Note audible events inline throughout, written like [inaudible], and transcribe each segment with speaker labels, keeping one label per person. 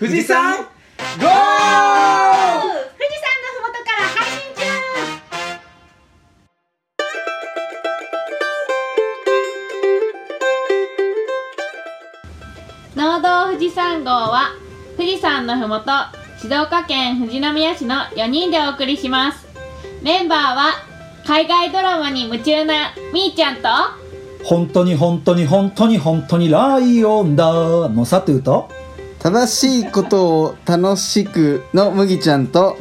Speaker 1: 富士山ゴー！
Speaker 2: 富士山のふもとから配信中
Speaker 3: 農道富士山号は富士山のふもと静岡県富士宮市の4人でお送りします。メンバーは海外ドラマに夢中なみーちゃんと。
Speaker 1: 本当に本当に本当に本当にライオンだ。のさというと？
Speaker 4: 正しいことを楽しくの麦ちゃんと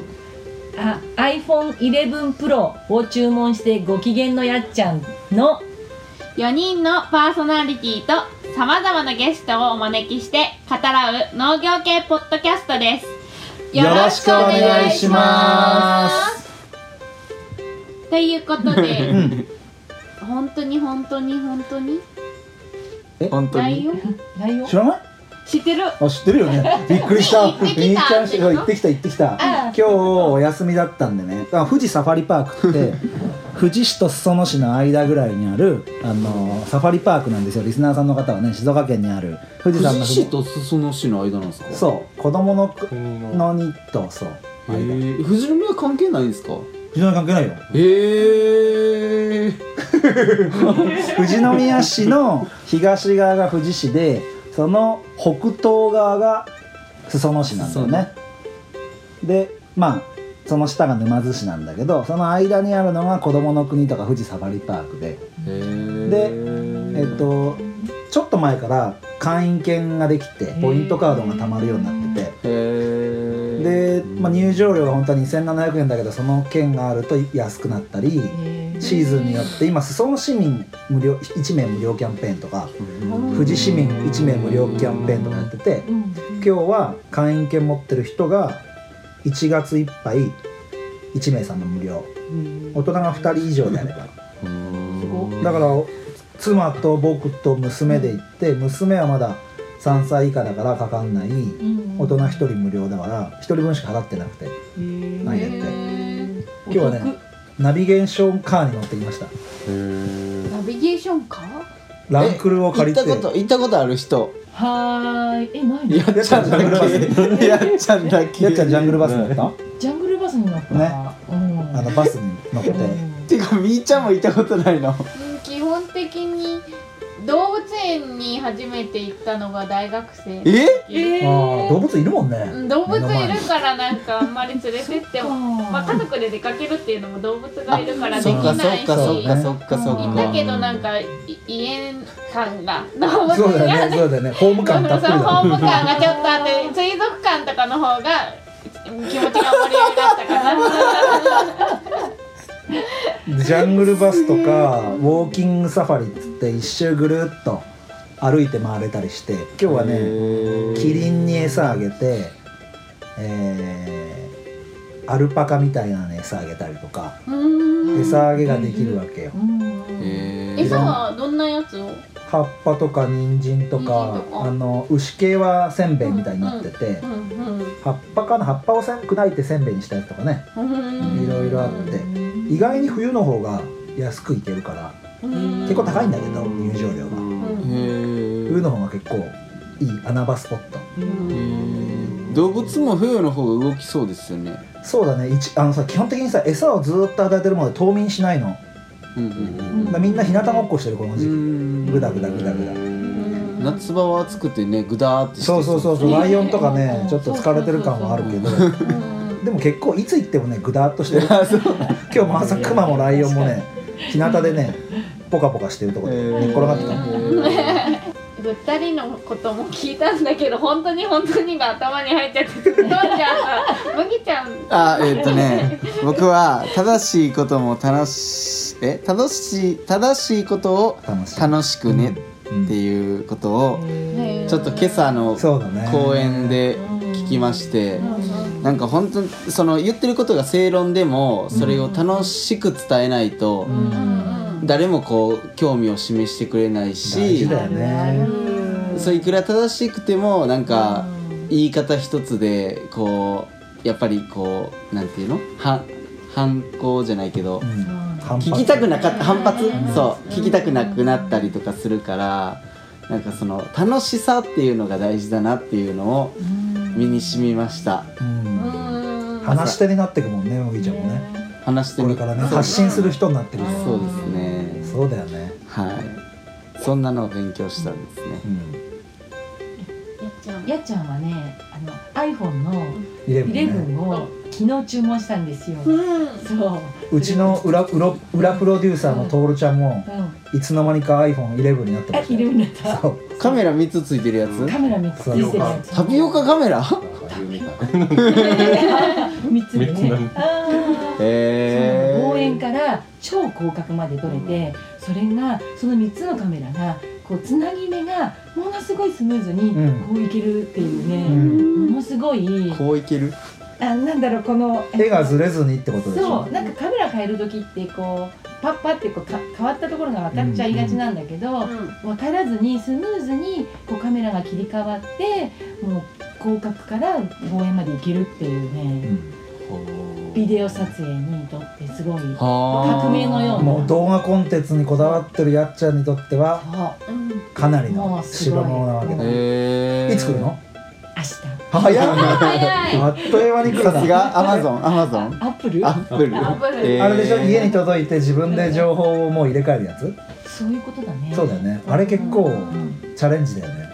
Speaker 5: あ iPhone11 Pro を注文してご機嫌のやっちゃんの
Speaker 3: 4人のパーソナリティとさまざまなゲストをお招きして語らう農業系ポッドキャストです。
Speaker 1: よろしくお願いします。
Speaker 3: ということで、本当に本当に本当に？
Speaker 4: 本当に？
Speaker 3: ライオン
Speaker 5: ライオン
Speaker 1: 知らない？
Speaker 3: 知ってる？
Speaker 1: あ知ってるよね。[laughs] びっくりした。
Speaker 3: 行ってきた。
Speaker 1: みー。ちゃんし行ってきた行ってきた。今日お休みだったんでね。あ富士サファリパークって [laughs] 富士市と裾野市の間ぐらいにあるあのサファリパークなんですよ。リスナーさんの方はね静岡県にある富士山の
Speaker 6: 富士市と裾野市の間なんですか？
Speaker 1: そう。子供のくの。にとそう。
Speaker 6: へ
Speaker 1: 間
Speaker 6: え富士宮関係ないんですか？
Speaker 1: 富士宮関係ないよ。
Speaker 6: へえ [laughs]
Speaker 1: 富士宮市の東側が富士市でその北東側が裾野市なんだよね。でまあその下が沼津市なんだけどその間にあるのが子どもの国とか富士サファリパークで。でえっとちょっと前から会員券ができてポイントカードが貯まるようになってて。で、まあ、入場料が本当は2700円だけどその券があると安くなったりシーズンによって今裾野市民無料1名無料キャンペーンとか富士市民1名無料キャンペーンとかやってて今日は会員券持ってる人が1月いっぱい1名様無料。大人が2人以上であれば。だから妻と僕と娘で行って娘はまだ3歳以下だからかかんない。大人1人無料だから1人分しか払ってなくてなんやって。今日はねナビゲーションカーに乗ってきました。
Speaker 3: ナビゲーションか
Speaker 1: ランクルを借りて。
Speaker 4: 行ったこと行ったことある人。
Speaker 5: はーい。えない
Speaker 4: やっちゃんだけ。やっちゃんだけ。
Speaker 1: やっちゃんジャングルバス乗った？
Speaker 5: ジャングルバスに乗った。
Speaker 1: ね。
Speaker 5: うん。
Speaker 1: あのバスに乗って。
Speaker 4: てかみーちゃんも行ったことないの。
Speaker 3: うん基本的に動物園に初めて行ったのが大学生
Speaker 4: え？
Speaker 5: え
Speaker 1: 動物いるもんね。
Speaker 3: うん動物いるからなんかあんまり連れてってもまあ家族で出かけるっていうのも動物がいるからできないし。
Speaker 4: っかそっかそっかそっか
Speaker 3: だけどなんかい家感が動物
Speaker 1: そうだよ
Speaker 3: が
Speaker 1: ねそうだよね。ホーム感たっぷり
Speaker 3: そうホーム
Speaker 1: だ
Speaker 3: 感がちょっとあって水族館とかの方が気持ちが盛り上がったかな [laughs]
Speaker 1: ジャングルバスとかウォーキングサファリっつって一周ぐるっと歩いて回れたりして今日はねキリンに餌あげてえーアルパカみたいなの餌あげたりとか
Speaker 3: うん。
Speaker 1: 餌あげができるわけよ。
Speaker 4: へ
Speaker 3: 餌はどんなやつを？
Speaker 1: 葉っぱとか人参とか
Speaker 3: とか。
Speaker 1: あの牛系はせんべいみたいになってて
Speaker 3: うん
Speaker 1: 葉っぱかな葉っぱをせん砕いてせんべいにしたやつとかね
Speaker 3: うん。
Speaker 1: いろいろあって意外に冬の方が安くいけるから
Speaker 3: うん。
Speaker 1: 結構高いんだけど入場料が。冬の方が結構いい穴場スポット。
Speaker 4: 動物も冬の方が動きそうですよね。
Speaker 1: そうだね。一あのさ基本的にさ餌をずーっと与えてるもので冬眠しないのだか
Speaker 4: うんうん
Speaker 1: らみんな日向ぼっこしてるこの時期。
Speaker 4: うん。
Speaker 1: グダグダグダグダ。
Speaker 4: 夏場は暑くてねグダーってして
Speaker 1: そうそうそうそう。ライオンとかね
Speaker 5: うん。
Speaker 1: ちょっと疲れてる感はあるけど。でも結構いつ行ってもねグダーっとしてる。今日も朝クマもライオンもね日向でねポカポカしてるところで寝っ転がってた
Speaker 3: ぐったりのことも聞いたんだけど本当に本当にが頭に入っちゃってすごいじゃん麦ちゃん
Speaker 4: あえっ、とね僕は正しいことも楽しえ正しい正しいことを
Speaker 1: 楽し
Speaker 4: くね
Speaker 1: うん。
Speaker 4: っていうことを
Speaker 3: ね
Speaker 4: ちょっと今朝の
Speaker 1: そうだね。
Speaker 4: 公演で聞きましてなんか本当にその言ってることが正論でもそれを楽しく伝えないと誰もこう興味を示してくれない
Speaker 1: 大
Speaker 4: し
Speaker 1: 事だよね。
Speaker 4: そういくら正しくてもなんか言い方一つでこうやっぱりこうなんていうの？は反抗じゃないけど
Speaker 1: うん。
Speaker 4: 聞きたくなかった反発？そう聞きたくなくなったりとかするからなんかその楽しさっていうのが大事だなっていうのを身に染みました。
Speaker 1: うん。話し手になってくもんね麦ちゃんもね
Speaker 4: 話してみ
Speaker 1: これからね発信する人になってくる。
Speaker 4: そうですね。
Speaker 1: そうだよね。
Speaker 4: はい。そんなのを勉強したんですね。
Speaker 1: うん
Speaker 5: やっちゃんはねあの iPhone の
Speaker 1: イレブンね。
Speaker 5: 11を昨日注文したんですよ、そう。
Speaker 1: うちの裏裏裏プロデューサーのトールちゃんも
Speaker 5: うん
Speaker 1: いつの間にか iPhone11 になってま
Speaker 5: あ
Speaker 1: したよ。
Speaker 5: イレブンだった。
Speaker 1: そう。
Speaker 4: カメラ3つついてるやつ？
Speaker 5: カメラ3つついてるやつ。
Speaker 4: タピオカカメラ？
Speaker 5: 3つでねあー。望
Speaker 4: え
Speaker 5: 遠から超広角まで撮れてそれがその3つのカメラがこうつなぎ目がものすごいスムーズに
Speaker 1: うん。
Speaker 5: こういけるっていう
Speaker 1: う
Speaker 5: ね、
Speaker 1: ん。
Speaker 5: ものすごい。
Speaker 4: こういける？
Speaker 5: あなんだろうこの
Speaker 1: 絵がずれずにってことでしょ？
Speaker 5: そう。なんかカメラ変える時ってこうパッパってこうか変わったところが分かっちゃいがちなんだけど、分からずにスムーズにこうカメラが切り替わってもう広角から望遠までいけるっていうね、ビデオ撮影にとってすごい革命のような
Speaker 1: もう動画コンテンツにこだわってるやっちゃんにとってはかなりの
Speaker 5: い
Speaker 1: 代物なわけだ
Speaker 4: へえ
Speaker 1: いつ来るの
Speaker 5: 明日
Speaker 1: 早い
Speaker 3: 早い
Speaker 1: あっという間に来る
Speaker 4: さすがアマゾンアマゾン
Speaker 5: アップル
Speaker 4: アップル
Speaker 1: あれでしょ家に届いて自分で情報をもう入れ替えるやつ
Speaker 5: そういうことだね
Speaker 1: そうだよねあれ結構チャレンジだよね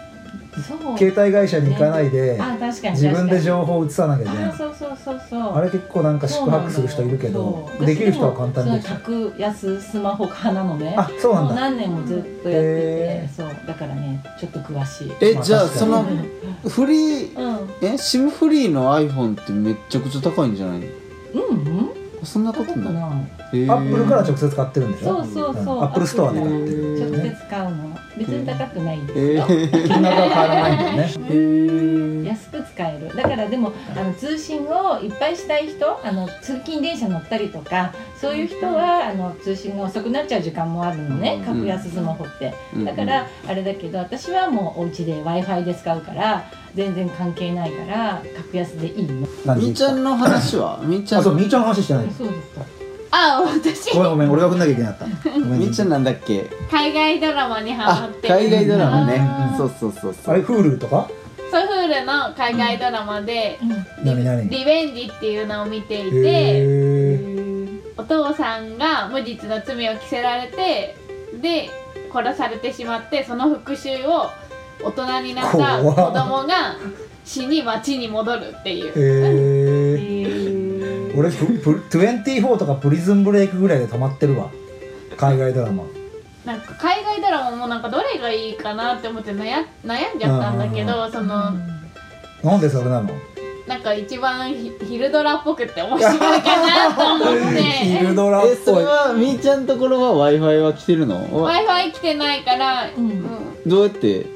Speaker 1: 携帯会社に行かないで
Speaker 5: あ確かに
Speaker 1: 自分で
Speaker 5: 報
Speaker 1: 情報を移さなきゃいけない。
Speaker 5: あそうそうそうそう
Speaker 1: あれ結構なんか宿泊する人いるけどできる人は簡単にで
Speaker 5: 格安スマホ派なのね
Speaker 1: あそうなんだ。
Speaker 5: 何年もずっとやってて、
Speaker 1: へ
Speaker 5: そう。だからねちょっと詳しい。
Speaker 4: えじゃあそのフリー
Speaker 5: うん。
Speaker 4: え SIM フリーの iPhone ってめっちゃくちゃ高いんじゃないの？
Speaker 5: うんうん
Speaker 4: そんなこ
Speaker 5: こと
Speaker 4: ない。
Speaker 1: アップルから直接買ってるんでしょ？
Speaker 5: そうそうそう。
Speaker 1: アップルストアで買って
Speaker 5: 直
Speaker 1: る
Speaker 5: 接買うの。別に高くないんです
Speaker 4: え
Speaker 5: よ、
Speaker 4: ー。
Speaker 1: 金額は変わらないんだよね
Speaker 5: 安く使える。だからでもあの通信をいっぱいしたい人あの通勤電車乗ったりとかそういう人はあの通信が遅くなっちゃう時間もあるのね。
Speaker 4: うん。
Speaker 5: 格安スマホって。
Speaker 4: うん。
Speaker 5: だからあれだけど私はもうお家で w i f i で使うから全然関係ないから格安でいいの。
Speaker 1: 何？
Speaker 4: みーちゃんの話は？[laughs] みーちゃ
Speaker 1: あそうんみーちゃんの話してない。
Speaker 5: そうです。か
Speaker 3: あ私。
Speaker 1: ごめんごめん俺が振んなきゃいけなかった。ごめん
Speaker 4: みーちゃんなんだっけ？
Speaker 3: 海外ドラマにハマ
Speaker 4: あ
Speaker 3: って
Speaker 4: 海外ドラマね。
Speaker 5: うん
Speaker 4: そうそうそうそう。
Speaker 1: あれ Hulu とか？
Speaker 3: ソフールの海外ドラマで
Speaker 1: 何何「
Speaker 3: リベンジ」っていうのを見ていて
Speaker 1: へ
Speaker 3: お父さんが無実の罪を着せられてで殺されてしまってその復讐を大人になった子供が死に町に戻るっていう。
Speaker 1: えへえ俺ププ24とかプリズンブレイクぐらいで止まってるわ。海外ドラマ。
Speaker 3: なんか海外ドラマもなんかどれがいいかなって思って悩悩んじゃったんだけどその
Speaker 1: なんでそれなの？
Speaker 3: なんか一番ひ昼ドラっぽくて面白いかなと思って。[laughs]
Speaker 1: 昼ドラっ
Speaker 4: えそ
Speaker 1: ぽい
Speaker 4: れはみーちゃんところは w i f i は来てるの
Speaker 3: ？W i f i 来てないから、
Speaker 5: うん。
Speaker 3: うん。
Speaker 4: どうやって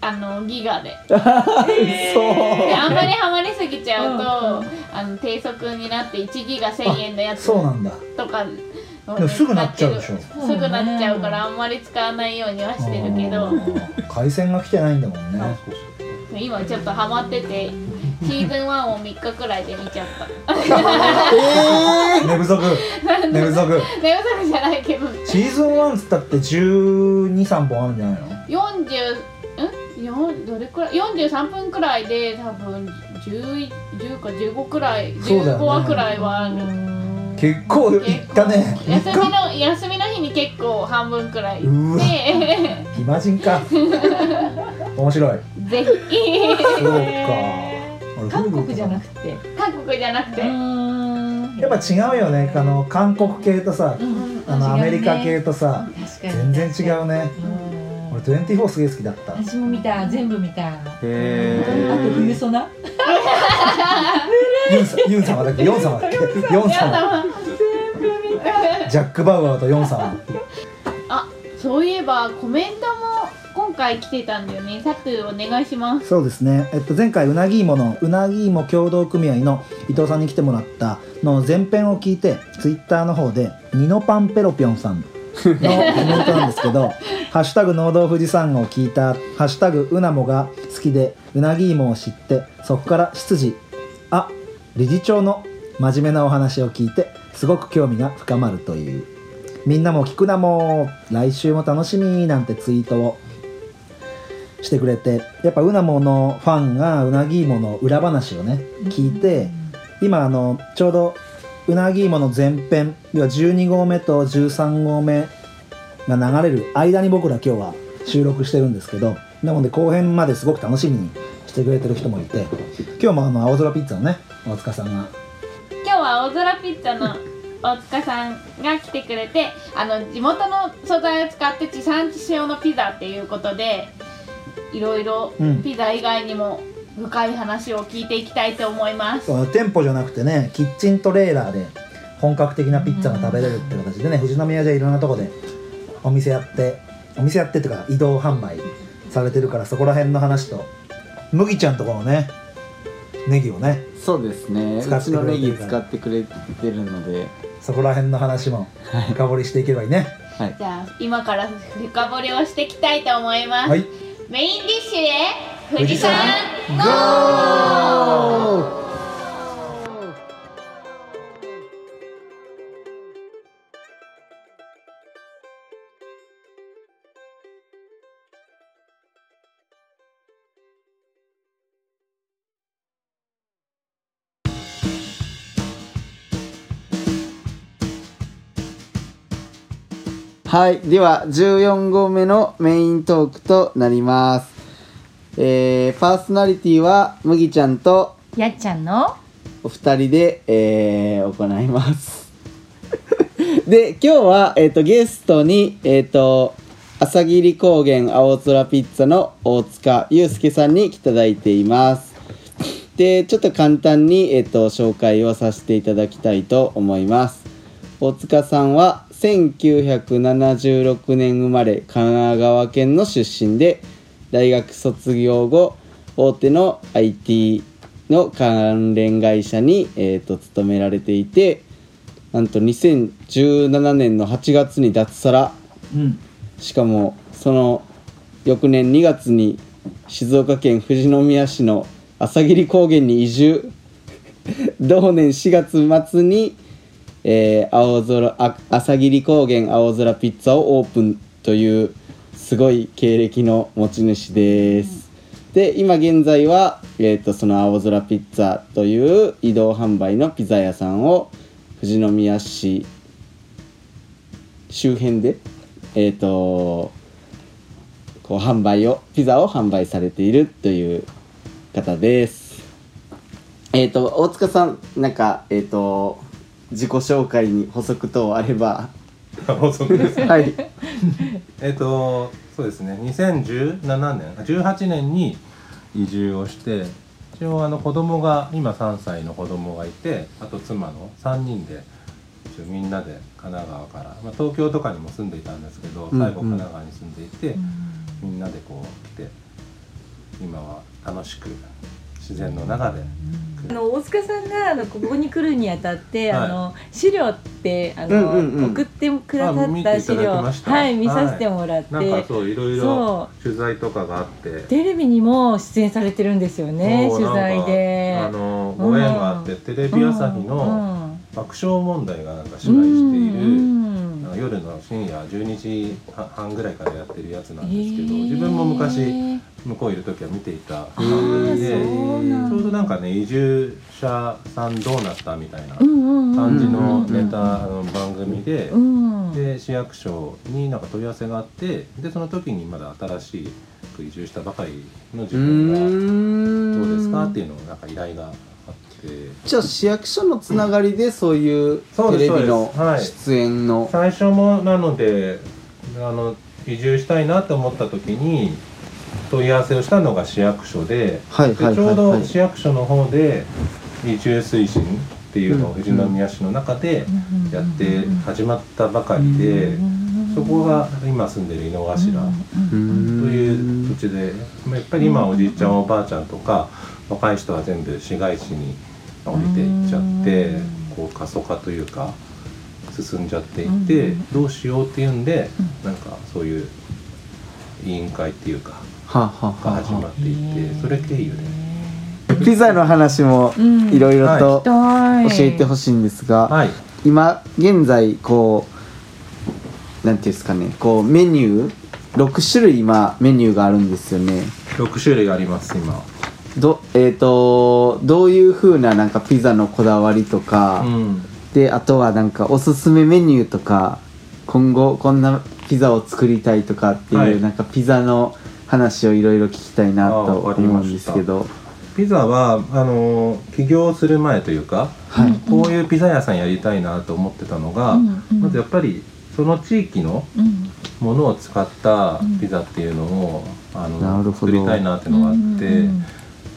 Speaker 3: あのギガで。
Speaker 4: そう
Speaker 3: であんまりハマりすぎちゃうと、
Speaker 5: うん。
Speaker 3: あの低速になって1ギガ1000円のやつ
Speaker 1: そうなんだ。
Speaker 3: とか
Speaker 1: でもすぐなっちゃうでしょ。
Speaker 3: すぐなっちゃうからあんまり使わないようにはしてるけど。
Speaker 1: 回線が来てないんだもんね。
Speaker 3: 今ちょっとハマっててシーズン1を3日くらいで見ちゃった。[laughs]
Speaker 1: 寝不足。寝不足。
Speaker 3: 寝不足じゃないけど。
Speaker 1: シーズン1っつったって123本あるんじゃないの
Speaker 3: ？40んよんどれくらい？43分くらいで多分 10, 10か15くらい
Speaker 1: ね
Speaker 3: 15話くらいはある。
Speaker 1: 結構いったね。
Speaker 3: 休みの休みの日に結構半分くらい
Speaker 1: うわ
Speaker 3: で
Speaker 1: 暇人か。[laughs] 面白い。
Speaker 3: ぜひ。
Speaker 1: そうか。俺
Speaker 5: 韓国じゃなくて。
Speaker 3: 韓国じゃなくて。
Speaker 1: やっぱ違うよね。あの韓国系とさあのアメリカ系とさ全然違うね。
Speaker 5: うん
Speaker 1: 俺24すげえ好きだった。
Speaker 5: 私も見た全部見た。あと
Speaker 4: へ
Speaker 5: 冬ソナ？[laughs]
Speaker 1: ユンさユン様だっけ？ヨン様だっけ？[laughs] ヨン様。ジャック・バウアーとヨン様。
Speaker 3: あそういえばコメントも今回来てたんだよね。サトゥお願いします。
Speaker 1: そうですね、えっと、前回うなぎ芋のうなぎ芋協同組合の伊藤さんに来てもらったの前編を聞いてツイッターの方でニノパンペロピョンさんのコメントなんですけど「ハッシュタグ農道富士山」を聞いた「ハッシュタグうなもが好きでうなぎ芋を知ってそこから出自あ理事長の真面目なお話を聞いてすごく興味が深まるという。みんなも聞くなも来週も楽しみなんてツイートをしてくれてやっぱうなものファンがうなぎいもの裏話をね聞いて今あのちょうどうなぎいもの前編要は12号目と13号目が流れる間に僕ら今日は収録してるんですけどなので後編まですごく楽しみにしてくれてる人もいて今日もあの青空ピッツァのね大塚さんが。
Speaker 3: 今日は青空ピッツァの [laughs] 大塚さんが来てくれてあの地元の素材を使って地産地消のピザっていうことでいろいろ
Speaker 1: うん。
Speaker 3: ピザ以外にも深い話を聞いていきたいと思います、
Speaker 1: 店舗じゃなくてねキッチントレーラーで本格的なピッツァが食べれるって形でね富士宮じゃいろんなとこでお店やってお店やってっていうか移動販売されてるからそこら辺の話と麦ちゃんとこのねネギをね
Speaker 4: そうですね。
Speaker 1: 使ってくれてるから。
Speaker 4: ギ使ってくれてるので。
Speaker 1: そこら辺の話も深掘りしていければいいね。
Speaker 4: はい。
Speaker 3: じゃあ今から深掘りをしていきたいと思います、
Speaker 1: はい。
Speaker 3: メインディッシュへ富士山
Speaker 1: ゴー！
Speaker 4: はいでは14号目のメイントークとなります。えー、パーソナリティは麦ちゃんと
Speaker 5: やっちゃんの
Speaker 4: お二人で、えー、行います。[laughs] で今日は、えー、とゲストにえっ、と朝霧高原青空ピッツァの大塚祐介さんに来ていただいています。でちょっと簡単に、えー、と紹介をさせていただきたいと思います。大塚さんは1976年生まれ神奈川県の出身で大学卒業後大手の IT の関連会社に、えー、と勤められていてなんと2017年の8月に脱サラ。
Speaker 1: うん。
Speaker 4: しかもその翌年2月に静岡県富士宮市の朝霧高原に移住。[laughs] 同年4月末に、えー青空あ朝霧高原青空ピッツァをオープンというすごい経歴の持ち主です。で今現在は、えー、とその青空ピッツァという移動販売のピザ屋さんを富士宮市周辺でえっ、とこう販売をピザを販売されているという方ですえっ、と大塚さんなんかえっ、と自己紹介に補足等あれば
Speaker 7: 補足ですね。
Speaker 4: はい。
Speaker 7: えっとそうですね。2017年あ18年に移住をして一応あの子供が今3歳の子供がいてあと妻の3人で一応みんなで神奈川から、まあ、東京とかにも住んでいたんですけど
Speaker 4: うん
Speaker 7: 最後神奈川に住んでいて、みんなでこう来て今は楽しく自然の中で。
Speaker 5: あの大塚さんがあのここに来るにあたって、
Speaker 7: はい。
Speaker 5: あの資料ってあの、
Speaker 4: うんうんうん。
Speaker 5: 送ってくださってた資料はい見させてもらって、
Speaker 7: なんかそういろいろ
Speaker 5: そ
Speaker 7: 取材とかがあって。
Speaker 5: テレビにも出演されてるんですよね取材で。
Speaker 7: あのご縁があって、テレビ朝日の爆笑問題がなんか取材している、夜の深夜12時半ぐらいからやってるやつなん
Speaker 5: え
Speaker 7: ですけど、
Speaker 5: ー。
Speaker 7: 自分も昔向こういる時は見ていた
Speaker 5: あ
Speaker 7: 番
Speaker 5: ー
Speaker 7: 組でちょうどなんかね移住者さんどうなったみたいな感じの
Speaker 5: うん
Speaker 7: ネタ、あの番組で、
Speaker 5: うん
Speaker 7: で市役所になんか問い合わせがあってでその時にまだ新しく移住したばかりの自
Speaker 4: う
Speaker 7: 分がどうですか？っていうのをなんか依頼が。
Speaker 4: じゃあ市役所のつながりでそういう
Speaker 7: そうです
Speaker 4: テレビの
Speaker 7: そうです。はい。
Speaker 4: 出演の。
Speaker 7: 最初もなのであの移住したいなと思った時に問い合わせをしたのが市役所で,、
Speaker 4: はいはいはいはい。
Speaker 7: でちょうど市役所の方で移住推進っていうのを
Speaker 4: うん。
Speaker 7: 富士宮市の中でやって始まったばかりで、そこが今住んでる井の頭という土地で、まあやっぱり今おじいちゃんおばあちゃんとか若い人は全部市街地に降りていっちゃってこう過疎化というか進んじゃっていてどうしようっていうんでなんかそういう委員会っていうかが
Speaker 4: はあ
Speaker 7: 始まっていてそれ経由で。
Speaker 4: ピザの話も
Speaker 5: うん。
Speaker 4: いろいろと教
Speaker 5: 教
Speaker 4: えてほしいんですが、
Speaker 7: はい。
Speaker 4: 今現在こうなんていうんですかねこうメニュー6種類今メニューがあるんですよね。
Speaker 7: 6種類あります今
Speaker 4: どえっ、とどういう風ななんかピザのこだわりとか、
Speaker 7: うん。
Speaker 4: であとはなんかおすすめメニューとか今後こんなピザを作りたいとかっていう、
Speaker 7: はい。
Speaker 4: なんかピザの話をいろいろ聞きたいなと思うんですけど。
Speaker 7: ピザはあの起業する前というか、
Speaker 4: はい。
Speaker 7: こういうピザ屋さんやりたいなと思ってたのが、
Speaker 5: うんうん。
Speaker 7: まずやっぱりその地域の
Speaker 5: うん。
Speaker 7: ものを使ったピザっていうのを、あの
Speaker 4: なるほど。
Speaker 7: 作りたいなっていうのがあって、
Speaker 5: うんうん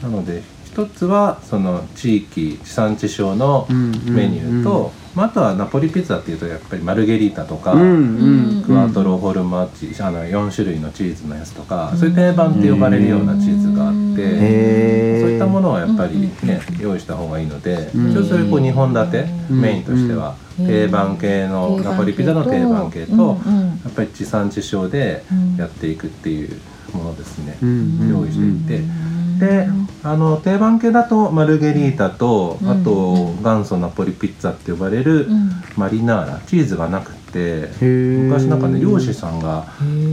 Speaker 7: なので一つはその地域地産地消の
Speaker 4: うんうん
Speaker 7: メニューと、まあ、あとはナポリピザっていうとやっぱりマルゲリータとか、
Speaker 4: うんうん。
Speaker 7: クワトロフォルマッチあの4種類のチーズのやつとか、そういう定番って呼ばれるようなチーズがあって、そういったものはやっぱりね、用意した方がいいので、
Speaker 4: うん。
Speaker 7: 一応そういうこう2本立て、
Speaker 4: うん。
Speaker 7: メインとしては、
Speaker 5: うん。
Speaker 7: 定番系のナポリピザの定番系と、
Speaker 5: うんうん。
Speaker 7: やっぱり地産地消でやっていくっていうものですね、
Speaker 4: うんうん。
Speaker 7: 用意していて。であの定番系だとマルゲリータと、
Speaker 5: うん。
Speaker 7: あと元祖ナポリピッツァって呼ばれる
Speaker 5: うん。
Speaker 7: マリナーラチーズがなくて昔なんかね漁師さんが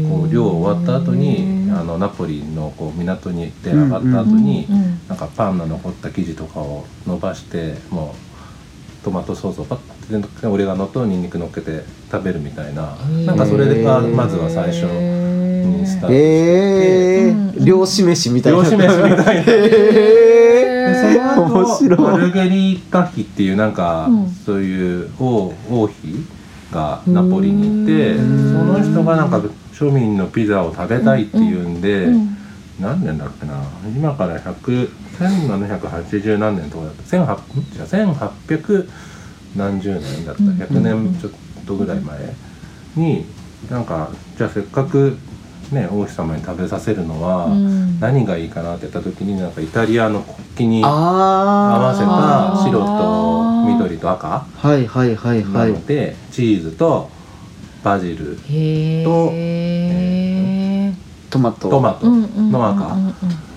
Speaker 7: こう漁終わった後にあのナポリのこう港に行って上がった後に、なんかパンの残った生地とかを伸ばしてもうトマトソースをパッてオレガノとニンニク乗っけて食べるみたいな。なんかそれがまずは最初にスタートして
Speaker 4: え漁師飯みたいな。
Speaker 7: 漁師飯みたいな。
Speaker 4: へ
Speaker 7: でその
Speaker 4: 面
Speaker 7: 後
Speaker 4: 白い。
Speaker 7: マルゲリータ妃っていうなんか、
Speaker 5: うん。
Speaker 7: そういう王王妃がナポリにいて
Speaker 5: う
Speaker 7: そ
Speaker 5: ん
Speaker 7: の人がなんか庶民のピザを食べたいっていうんで、
Speaker 5: うん。
Speaker 7: 何年だっけな。今から100 1780何年とかだった。1800じゃあ1800何十年だった。
Speaker 5: うん。
Speaker 7: 100年ちょっとぐらい前になんかじゃあせっかくね王妃様に食べさせるのは、
Speaker 5: うん。
Speaker 7: 何がいいかなって言った時になんかイタリアの国旗に合
Speaker 4: あ
Speaker 7: わせた白と緑と赤
Speaker 4: ーはいはいはいは
Speaker 7: ないので、チーズとバジル
Speaker 5: へ
Speaker 7: と
Speaker 5: え
Speaker 4: トマト。
Speaker 7: トマトの赤。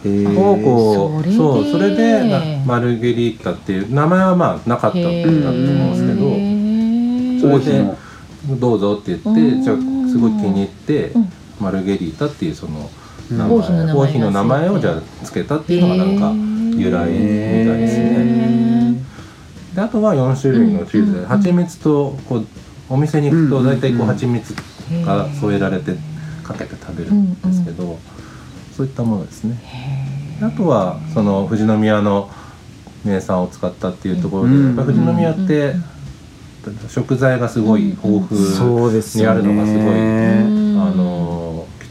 Speaker 7: をこう
Speaker 5: それで。
Speaker 7: そうそれでなマルゲリータっていう名前はまあなかったんだと思うんですけど
Speaker 4: 王妃の。
Speaker 7: どどうぞって言って
Speaker 5: うん。
Speaker 7: じゃあすごい気に入って
Speaker 5: うん
Speaker 7: マルゲリータっていうその
Speaker 4: うん。
Speaker 7: 名
Speaker 5: 王妃の名前
Speaker 7: 王妃の名前をじゃあつけたっていうのがなんか由来みたいですね。であとは4種類のチーズ。で、
Speaker 5: うん
Speaker 7: 蜂蜜とこうお店に行くと
Speaker 4: うん
Speaker 7: 大体こう
Speaker 4: うん
Speaker 7: 蜂蜜が添えられてかけて食べるんですけど、そういったものですね。であとはその富士宮の名産を使ったっていうところで、
Speaker 4: うん
Speaker 7: やっぱ富士宮って食材がすごい豊富にあるのがすごい、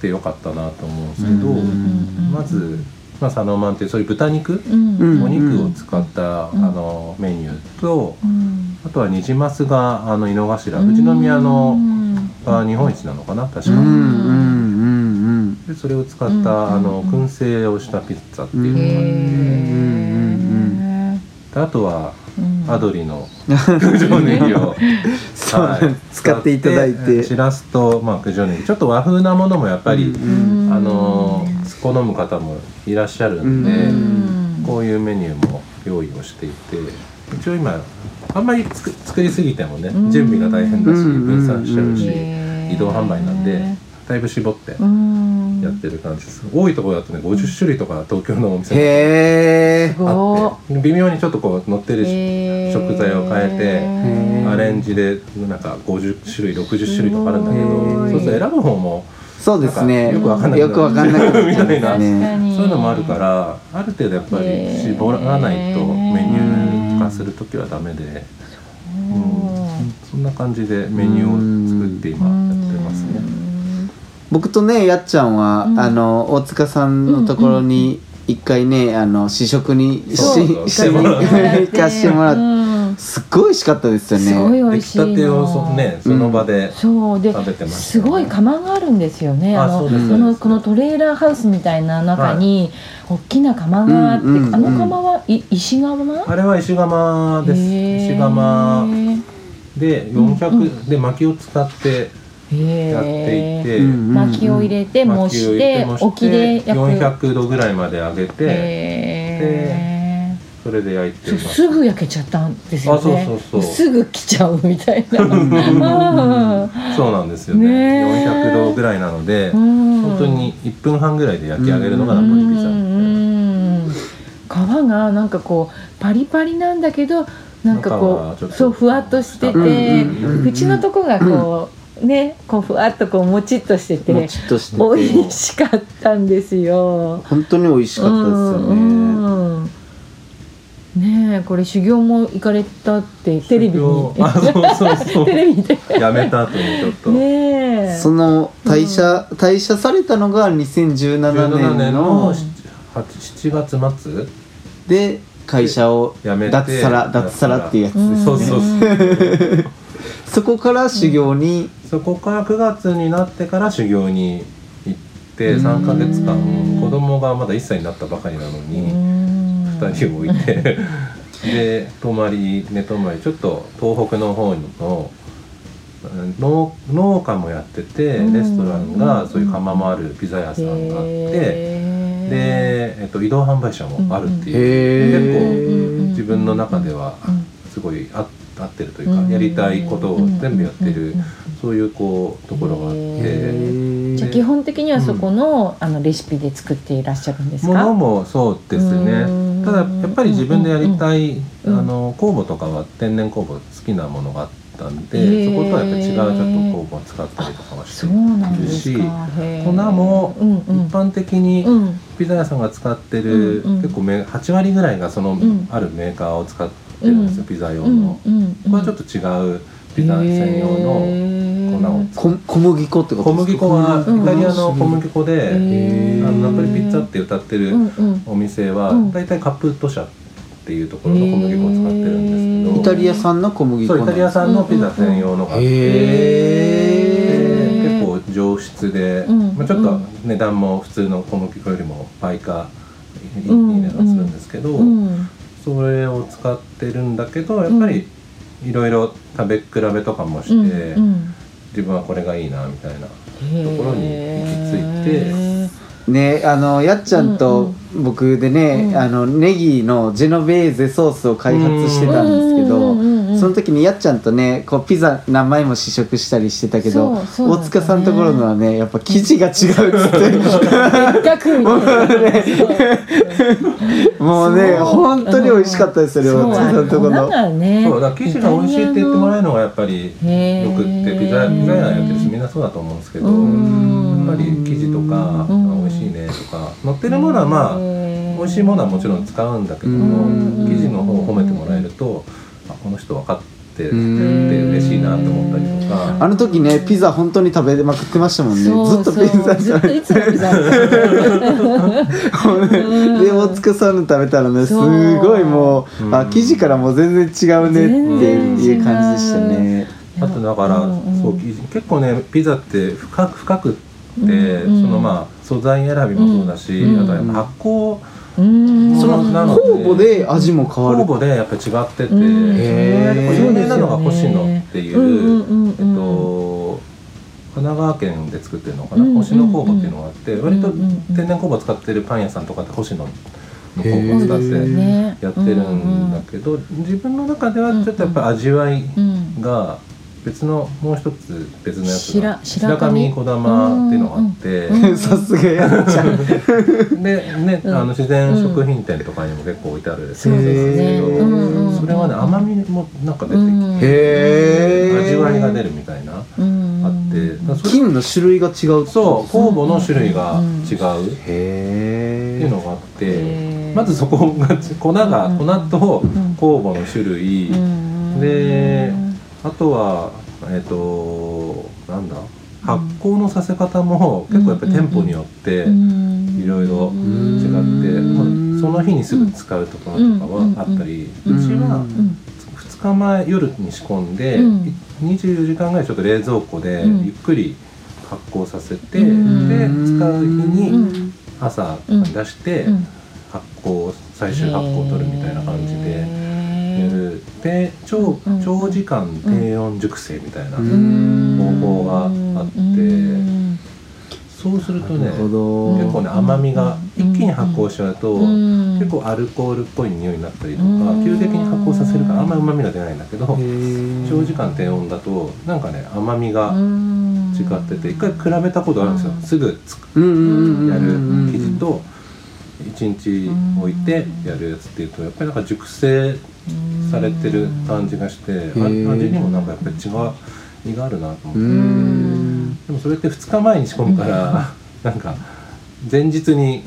Speaker 7: てよかったなと思うんですけど、
Speaker 4: うん
Speaker 7: まず、まあ、サノマンっていうそういう豚肉、お肉を使った、
Speaker 5: うん。
Speaker 7: あのメニューと、
Speaker 5: うん。
Speaker 7: あとはニジマスがあの井の頭。富士宮のが日本一なのかな確か、
Speaker 4: うんうんうん
Speaker 7: でそれを使った、
Speaker 5: うん
Speaker 7: あの
Speaker 5: うん。
Speaker 7: 燻製をしたピッツァっていうのがあって、あとは
Speaker 5: ー
Speaker 7: アドリの九条ネギを、
Speaker 4: そうなんです使っていただいて。
Speaker 7: しらすと、まあ、九条ネギちょっと和風なものもやっぱり、
Speaker 4: うん。
Speaker 7: あの好む方もいらっしゃるんで、
Speaker 5: うん。
Speaker 7: こういうメニューも用意をしていて一応今あんまり作作りすぎてもね
Speaker 5: うん。
Speaker 7: 準備が大変だし
Speaker 4: うん。
Speaker 7: 分散しちゃうし移動販売なんでだいぶ絞って
Speaker 5: うん
Speaker 7: やってる感じです。多いところだとね50種類とか東京のお店に
Speaker 4: へえ
Speaker 5: すご
Speaker 7: あって微妙にちょっとこう乗ってる食材を変え
Speaker 4: ー。
Speaker 7: アレンジでなんか50種類60種類とかあるんだけどそうすると選ぶ方も
Speaker 4: そうですね。
Speaker 7: よくわかんなくなる。
Speaker 4: よくわかんない [laughs]
Speaker 7: みたいな
Speaker 4: ね
Speaker 7: そういうのもあるからある程度やっぱり絞らないとメニュー化する時はダメで、うん、そんな感じでメニューを作って今やってますね。
Speaker 4: 僕とねやっちゃんは、
Speaker 5: うん
Speaker 4: あの大塚さんのところに一回ねあの試食にししてもら行かしてもらって、
Speaker 5: うん
Speaker 4: すっごい美味しかったですよ
Speaker 5: すごい
Speaker 4: ね
Speaker 5: 美味しいの
Speaker 7: 出来たてをそねその場で
Speaker 5: そうですごい釜があるんですよね。
Speaker 7: あ
Speaker 5: あのこのこのトレーラーハウスみたいな中に大きな釜があって、あの釜はい石窯？
Speaker 7: あれは石窯です石窯で400、で薪を使ってやっていて、
Speaker 4: うん
Speaker 5: 薪を入れて蒸して沖で焼く。
Speaker 7: 400度ぐらいまで上げて、
Speaker 5: へ
Speaker 7: それで焼いてます。
Speaker 5: すぐ焼けちゃったんですよね。
Speaker 7: あそうそうそう。
Speaker 5: すぐ来ちゃうみたいな。あ
Speaker 7: そうなんですよね。
Speaker 5: ねえ
Speaker 7: 400度ぐらいなので
Speaker 5: ーうん。
Speaker 7: 本当に1分半ぐらいで焼き上げるのがナポリピザ。
Speaker 5: うんうん皮がなんかこうパリパリなんだけどなんかこうそうふわっとしてて
Speaker 4: うんうんうん
Speaker 5: 縁のとこがこうねこうふわっとこうもちっとしてて
Speaker 4: もちっとしてて。
Speaker 5: 美味しかったんですよ。
Speaker 4: 本当に美味しかったですよね、
Speaker 5: うんうん。ねえこれ修行も行かれたってテレビに。
Speaker 7: あそうそうそう。[laughs]
Speaker 5: テレビで。
Speaker 7: やめた後にちょっと
Speaker 5: ねえ。
Speaker 4: その退社、退社されたのが2017
Speaker 7: 17
Speaker 4: 年
Speaker 7: 年
Speaker 4: の
Speaker 7: の7月末？
Speaker 4: で会社を
Speaker 7: 辞めて
Speaker 4: 脱サラ脱サラっていうやつ
Speaker 5: うん。
Speaker 7: そうそうそう
Speaker 4: そこから修行に、
Speaker 7: そこから9月になってから修行に行って
Speaker 4: うん。
Speaker 7: 3ヶ月間子供がまだ1歳になったばかりなのに2人を置いてで泊まり寝泊まりちょっと東北の方のうん農農家もやっててレストランがそういう窯もあるピザ屋さんがあってで、えっと、移動販売車もあるっていう
Speaker 4: へー。
Speaker 7: 結構自分の中ではすごい合合ってるというか
Speaker 5: うん。
Speaker 7: やりたいことを全部やってる
Speaker 5: うん
Speaker 7: そういうこうところがあって
Speaker 4: へ
Speaker 5: じゃあ基本的にはそこの,、あのレシピで作っていらっしゃるんです
Speaker 7: もの
Speaker 5: か
Speaker 7: もそうです
Speaker 5: うん。
Speaker 7: ねただやっぱり自分でやりたいあ
Speaker 5: うん
Speaker 7: の酵母とかは天然酵母好きなものがあったんでそことはやっぱり違うちょっと酵母を使ったりとかはして
Speaker 5: そうなんです
Speaker 7: し粉も一般的に
Speaker 5: うん
Speaker 7: ピザ屋さんが使ってる
Speaker 5: うんうん。
Speaker 7: 結構め8割ぐらいがその
Speaker 5: ん。
Speaker 7: あるメーカーを使ってるん。ですよピザ用
Speaker 5: うん
Speaker 7: の。
Speaker 5: うん。
Speaker 7: これはちょっと違うピザ専用の粉を
Speaker 4: 小麦粉ってこと
Speaker 7: 小麦粉は
Speaker 5: うん。
Speaker 7: イタリアの小麦粉で、あのナポリピッツァって歌ってる
Speaker 5: うんうん。
Speaker 7: お店は
Speaker 5: うん。
Speaker 7: 大体カプット社っていうところの小麦粉を使ってるんですけど。
Speaker 4: イタリア産の小麦粉
Speaker 7: そうイタリア産のピザ専用の。があって、
Speaker 4: へー。
Speaker 7: で結構上質で、
Speaker 5: うん。
Speaker 7: まあ、ちょっと値段も普通の小麦粉よりも倍かいい値段するんですけど、
Speaker 5: うん
Speaker 7: それを使ってるんだけどやっぱりいろいろ食べ比べとかもして、
Speaker 5: うんうん。
Speaker 7: 自分はこれがいいなみたいなところに行き着いて。
Speaker 4: ねあのやっちゃんと僕でね、
Speaker 5: うん。
Speaker 4: あのネギのジェノベーゼソースを開発してたんですけど、
Speaker 5: うんうんうんうん
Speaker 4: その時にやっちゃんとねこうピザ何枚も試食したりしてたけど、
Speaker 5: ね。
Speaker 4: 大塚さんのところのはねやっぱ生地が違うっつって。[laughs] もうね本当に美味しかったですよ大塚さんのところの。
Speaker 7: そうだ生地が美味しいって言ってもらえるのがやっぱりよくってピザピザ屋やってる人みんなそうだと思うんですけどやっ
Speaker 5: うん
Speaker 7: ぱり生地とか
Speaker 5: うん。
Speaker 7: 美味しいねとか乗ってるものはまあ美味しいものはもちろん使うんだけど
Speaker 4: うん。
Speaker 7: も生地の方を褒めてもらえるとあこの人分かってて嬉しいなと思ったりとか。
Speaker 4: あの時ねピザ本当に食べまくってましたもんね。
Speaker 5: そう
Speaker 4: ずっとピザ
Speaker 5: そうずっといつもピザ [laughs]
Speaker 4: で大塚さんの食べたらねすごいもう、
Speaker 7: うん。
Speaker 4: あ生地からもう全然違うねっていう感じでしたね。
Speaker 7: あとだから
Speaker 5: うんうん。
Speaker 7: そう生地結構ねピザって深く深くって
Speaker 5: うんうん。
Speaker 7: そのまあ素材選びもそうだし
Speaker 5: うん
Speaker 7: あとはやっぱ発酵
Speaker 5: うん
Speaker 4: その酵母で。味も変わる。
Speaker 7: 酵母でやっぱり違ってて、有名なのが星野っていう、えっと神奈川県で作ってるのかな、星野工房っていうのがあって割と天然酵母使ってるパン屋さんとかって星野の
Speaker 4: へ
Speaker 7: 酵母を使っ
Speaker 4: ー
Speaker 7: て
Speaker 5: ね
Speaker 7: やってるんだけど、自分の中ではちょっとやっぱり味わい
Speaker 5: うん。
Speaker 7: が別のもう一つ別のやつ
Speaker 5: 白
Speaker 7: が
Speaker 5: 白神
Speaker 7: 神小玉っていうのがあって、
Speaker 5: うん [laughs]
Speaker 4: さすがやっちゃん。[laughs]
Speaker 7: でね、
Speaker 5: うん。
Speaker 7: あの自然食品店とかにも結構置いてある
Speaker 5: そうですね。
Speaker 7: それはね甘みもなんか出てきて、味わいが出るみたいな、
Speaker 5: うん
Speaker 7: あって
Speaker 4: 菌の種類が違う
Speaker 7: そう酵母の種類が違うっ
Speaker 4: へえ
Speaker 7: ていうのがあって、まずそこが粉が、
Speaker 5: うん
Speaker 7: 粉と酵母の種類、
Speaker 5: うん。
Speaker 7: であとはえっ、となんだ？発酵のさせ方も結構やっぱり店舗によっていろいろ違って、まあその日にすぐ使うところとかはあったり、うちは2日前夜に仕込んで、
Speaker 5: うん。
Speaker 7: 24時間ぐらいちょっと冷蔵庫で
Speaker 5: うん。
Speaker 7: ゆっくり発酵させて、
Speaker 5: うん。
Speaker 7: で使う日に
Speaker 5: うん。
Speaker 7: 朝
Speaker 5: うん。
Speaker 7: 出して
Speaker 5: うん。
Speaker 7: 発酵最終発酵を取るみたいな感じでやるで長
Speaker 5: うん。
Speaker 7: 長時間低温熟成みたいな
Speaker 4: うん。
Speaker 7: 方法があって。そうするとね結構ね甘みが一気に発酵しちゃうと、
Speaker 5: うん。
Speaker 7: 結構アルコールっぽい匂いになったりとか、
Speaker 5: うん。
Speaker 7: 急激に発酵させるからあんまり旨味が出ないんだけど、長時間低温だとなんかね甘みが
Speaker 5: うん。
Speaker 7: 違ってて一回比べたことあるんですよ、すぐやる
Speaker 4: うん
Speaker 7: 生地と1日置いてやるやつっていうとやっぱりなんか熟成されてる感じがして味にもなんかやっぱり違いがあるなと思って。でもそれって2日前に仕込むからなんか前日に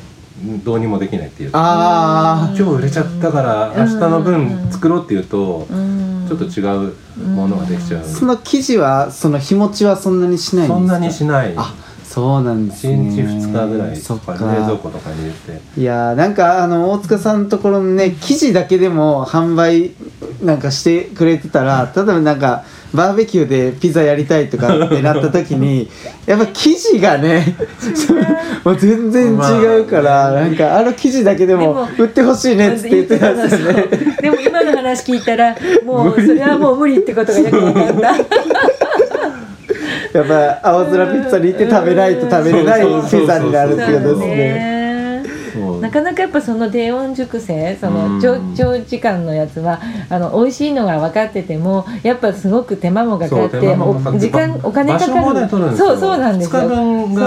Speaker 7: どうにもできないっていうか。
Speaker 4: あ
Speaker 7: 今日売れちゃったから明日の分作ろうっていうと
Speaker 5: うん。
Speaker 7: ちょっと違うものができちゃう。
Speaker 4: あその生地はその日持ちはそんなにしないんですか？
Speaker 7: そんなにしない。
Speaker 4: あそうなんです
Speaker 7: 1
Speaker 4: ね
Speaker 7: 日2日ぐらい
Speaker 4: そっか。
Speaker 7: 冷蔵庫とかに入れて。
Speaker 4: いやーなんかあの大塚さんのところのね生地だけでも販売なんかしてくれてたら例えばなんかバーベキューでピザやりたいとかってなった時にやっぱ生地がねもう [laughs] 全然違うから、なんかあの生地だけでも売ってほしいねって言ってたんですよね。
Speaker 5: でも今の話聞いたらもうそれはもう無理ってことがよく分かった。
Speaker 4: やっぱ青空ピッツァに行って食べないと食べれないピザになるっていうことですね。
Speaker 5: なかなかやっぱその低温熟成その
Speaker 7: うん。
Speaker 5: 長長時間のやつはあの美味しいのが分かっててもやっぱすごく手間もかかって時間お金かかる。そうそうなんですよ。そうそうそう。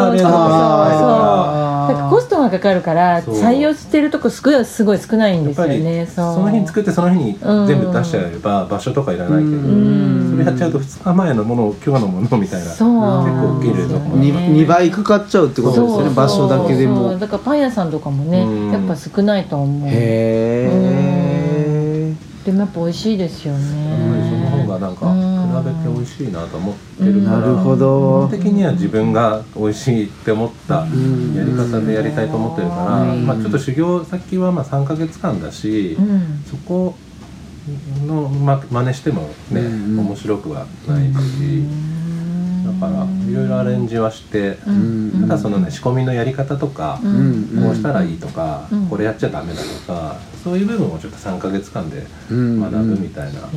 Speaker 5: だからコストがかかるから採用してるとこすごいすごい少ないんですよね。
Speaker 7: その日に作ってその日に全部出しちゃえば場所とかいらないけど
Speaker 4: うん。
Speaker 7: それやっちゃうと2日前のものを今日のものみたいな
Speaker 5: そう。
Speaker 7: 結構大きい冷蔵庫
Speaker 4: に
Speaker 5: ね
Speaker 4: 2倍かかっちゃうってことですよね場所だけでも。
Speaker 5: そうだからパン屋さんとかもね
Speaker 7: うん。
Speaker 5: やっぱ少ないと思う。
Speaker 4: へ
Speaker 5: でもやっぱ美味しいですよ
Speaker 7: やっぱりその
Speaker 5: ね
Speaker 7: 方がなんか
Speaker 5: うん。
Speaker 7: 比べて美味しいなと思ってるから
Speaker 4: なるほど。
Speaker 7: 基本的には自分が美味しいって思ったやり方でやりたいと思ってるから、
Speaker 5: うん。
Speaker 7: まあ、ちょっと修行先はまあ3ヶ月間だし、
Speaker 5: うん。
Speaker 7: そこのま真似してもね、
Speaker 4: うん
Speaker 7: 面白くはないし、だからいろいろアレンジはして、
Speaker 5: うん
Speaker 7: ただそのね仕込みのやり方とか、
Speaker 5: うん
Speaker 4: うん。
Speaker 7: こうしたらいいとか、
Speaker 5: うん。
Speaker 7: これやっちゃダメだとかそういう部分をちょっと3ヶ月間で
Speaker 4: うん
Speaker 7: 学ぶみたいな感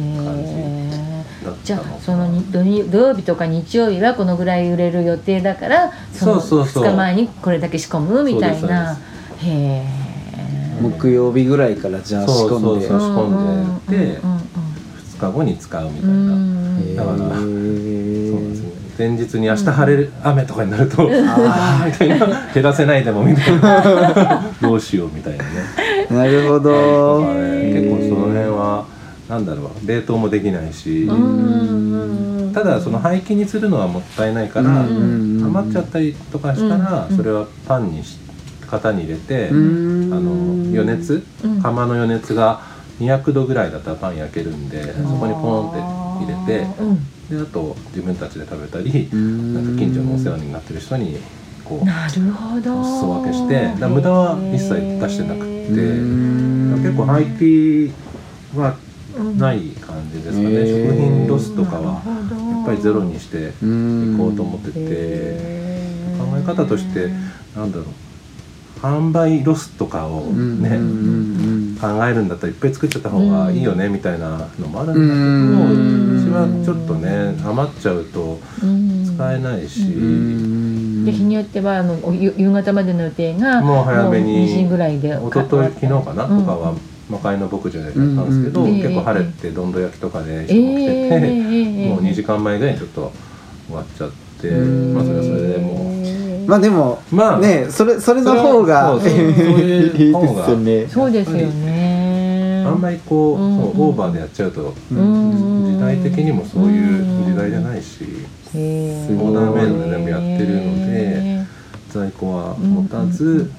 Speaker 7: じ
Speaker 5: じゃあそのに土曜日とか日曜日はこのぐらい売れる予定だからその
Speaker 7: そうそうそう。
Speaker 5: 2日前にこれだけ仕込むみたいな。
Speaker 7: そう
Speaker 5: へえ
Speaker 4: 木曜日ぐらいからじゃあ仕
Speaker 7: そうそう
Speaker 4: 込んで
Speaker 7: そう仕込んでで
Speaker 5: うんうん
Speaker 7: 2日後に使うみた
Speaker 5: う
Speaker 7: いな、
Speaker 5: ん
Speaker 7: だから
Speaker 4: へ
Speaker 7: そうなん
Speaker 4: ー
Speaker 7: ですね。前日に明日晴れる、雨とかになるとああみたいな。減らせないでもみたいな。どうしようみたいなね。
Speaker 4: なるほ
Speaker 7: と
Speaker 4: ど
Speaker 7: 結構その辺はなんだろう冷凍もできないし、
Speaker 5: うん
Speaker 7: ただその廃棄にするのはもったいないから、
Speaker 4: うん
Speaker 7: 余っちゃったりとかしたら、
Speaker 5: うん
Speaker 7: それはパンにし型に入れて、
Speaker 4: うん。
Speaker 7: あの余熱？
Speaker 5: うん。
Speaker 7: 窯の余熱が200度ぐらいだったらパン焼けるんでそこにポンって入れて
Speaker 5: うん。
Speaker 7: であと自分たちで食べたり
Speaker 4: うん。
Speaker 7: なんか近所のお世話になってる人にこう
Speaker 5: なるほど。
Speaker 7: お裾分けしてだ無駄は一切出してなくて
Speaker 4: うん。
Speaker 7: 結構廃棄はない感じですかね、
Speaker 4: へー
Speaker 7: 食品ロスとかはやっぱりゼロにしてい
Speaker 4: うん
Speaker 7: こうと思ってて考え方としてなんだろう販売ロスとかを
Speaker 4: うん
Speaker 7: ね、
Speaker 4: うん
Speaker 7: 考えるんだったらいっぱい作っちゃった方がいいよねみたいなのもあるんだけど、
Speaker 4: う
Speaker 7: ちはちょっとね余っちゃうと使えないし、
Speaker 4: うん
Speaker 5: で日によってはあのお夕夕方までの予定が
Speaker 7: もう早めに
Speaker 5: もう2時ぐらいで
Speaker 7: 一昨日昨日かな、
Speaker 5: うん。
Speaker 7: とかは魔界の牧場でやったんですけど、
Speaker 5: うん
Speaker 7: 結構晴れてどんど焼きとかで人が来てて、
Speaker 5: ええ
Speaker 7: もう2時間前ぐらいにちょっと終わっちゃって、
Speaker 5: うん。
Speaker 7: まあそれはそれでもう。
Speaker 4: まあでも
Speaker 7: まあ
Speaker 4: ねそれそれの方が
Speaker 7: そうそう
Speaker 4: ですよね
Speaker 5: そうですよね。
Speaker 7: あんまりこう、
Speaker 5: うん。
Speaker 7: そうオーバーでやっちゃうと、
Speaker 5: うん。
Speaker 7: 時代的にもそういう時代じゃないし、
Speaker 5: へ
Speaker 4: すごい
Speaker 7: オーダーメイドで全部やってるので在庫は持たず、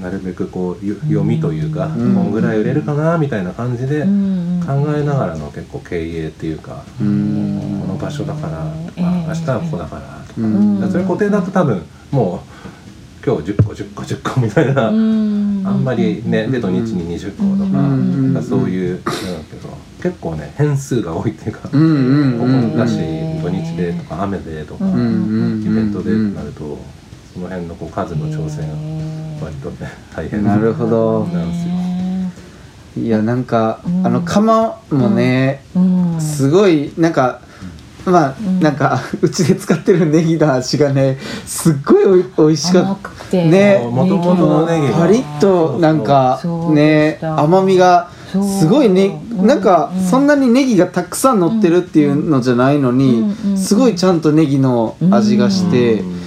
Speaker 7: なるべくこうゆ読みというか、
Speaker 4: ん。
Speaker 7: こんぐらい売れるかなみたいな感じで
Speaker 5: うん
Speaker 7: 考えながらの結構経営っていうか、
Speaker 4: うん。
Speaker 7: この場所だから、
Speaker 5: ええ。
Speaker 7: あ明日はここだからとか、それ固定だと多分もう今日10個10個10個みたいな、あんまりねで土日に20個とか,、
Speaker 4: う
Speaker 7: そういうなんだけど結構ね変数が多いっていうか、こ
Speaker 4: うん
Speaker 7: こだし土日でとか雨でとか、イベントでってなるとその辺のこう数の調整が割とね大変
Speaker 4: なるほど。
Speaker 7: なんですよ。
Speaker 4: いやなんか
Speaker 5: うん。
Speaker 4: あの釜もね
Speaker 5: うん。
Speaker 4: すごいなんかまあ、
Speaker 5: うん。
Speaker 4: なんか [laughs] うちで使ってるネギの味がねすっごいおい美味しか
Speaker 5: 甘
Speaker 4: っ
Speaker 5: くて。
Speaker 4: ね。
Speaker 7: もともとのネギ
Speaker 4: パリッとなんかね甘みがすごいね
Speaker 5: うん。
Speaker 4: なんか
Speaker 5: うん。
Speaker 4: そんなにネギがたくさん乗ってるっていうのじゃないのに
Speaker 5: うん。
Speaker 4: すごいちゃんとネギの味がして
Speaker 7: うん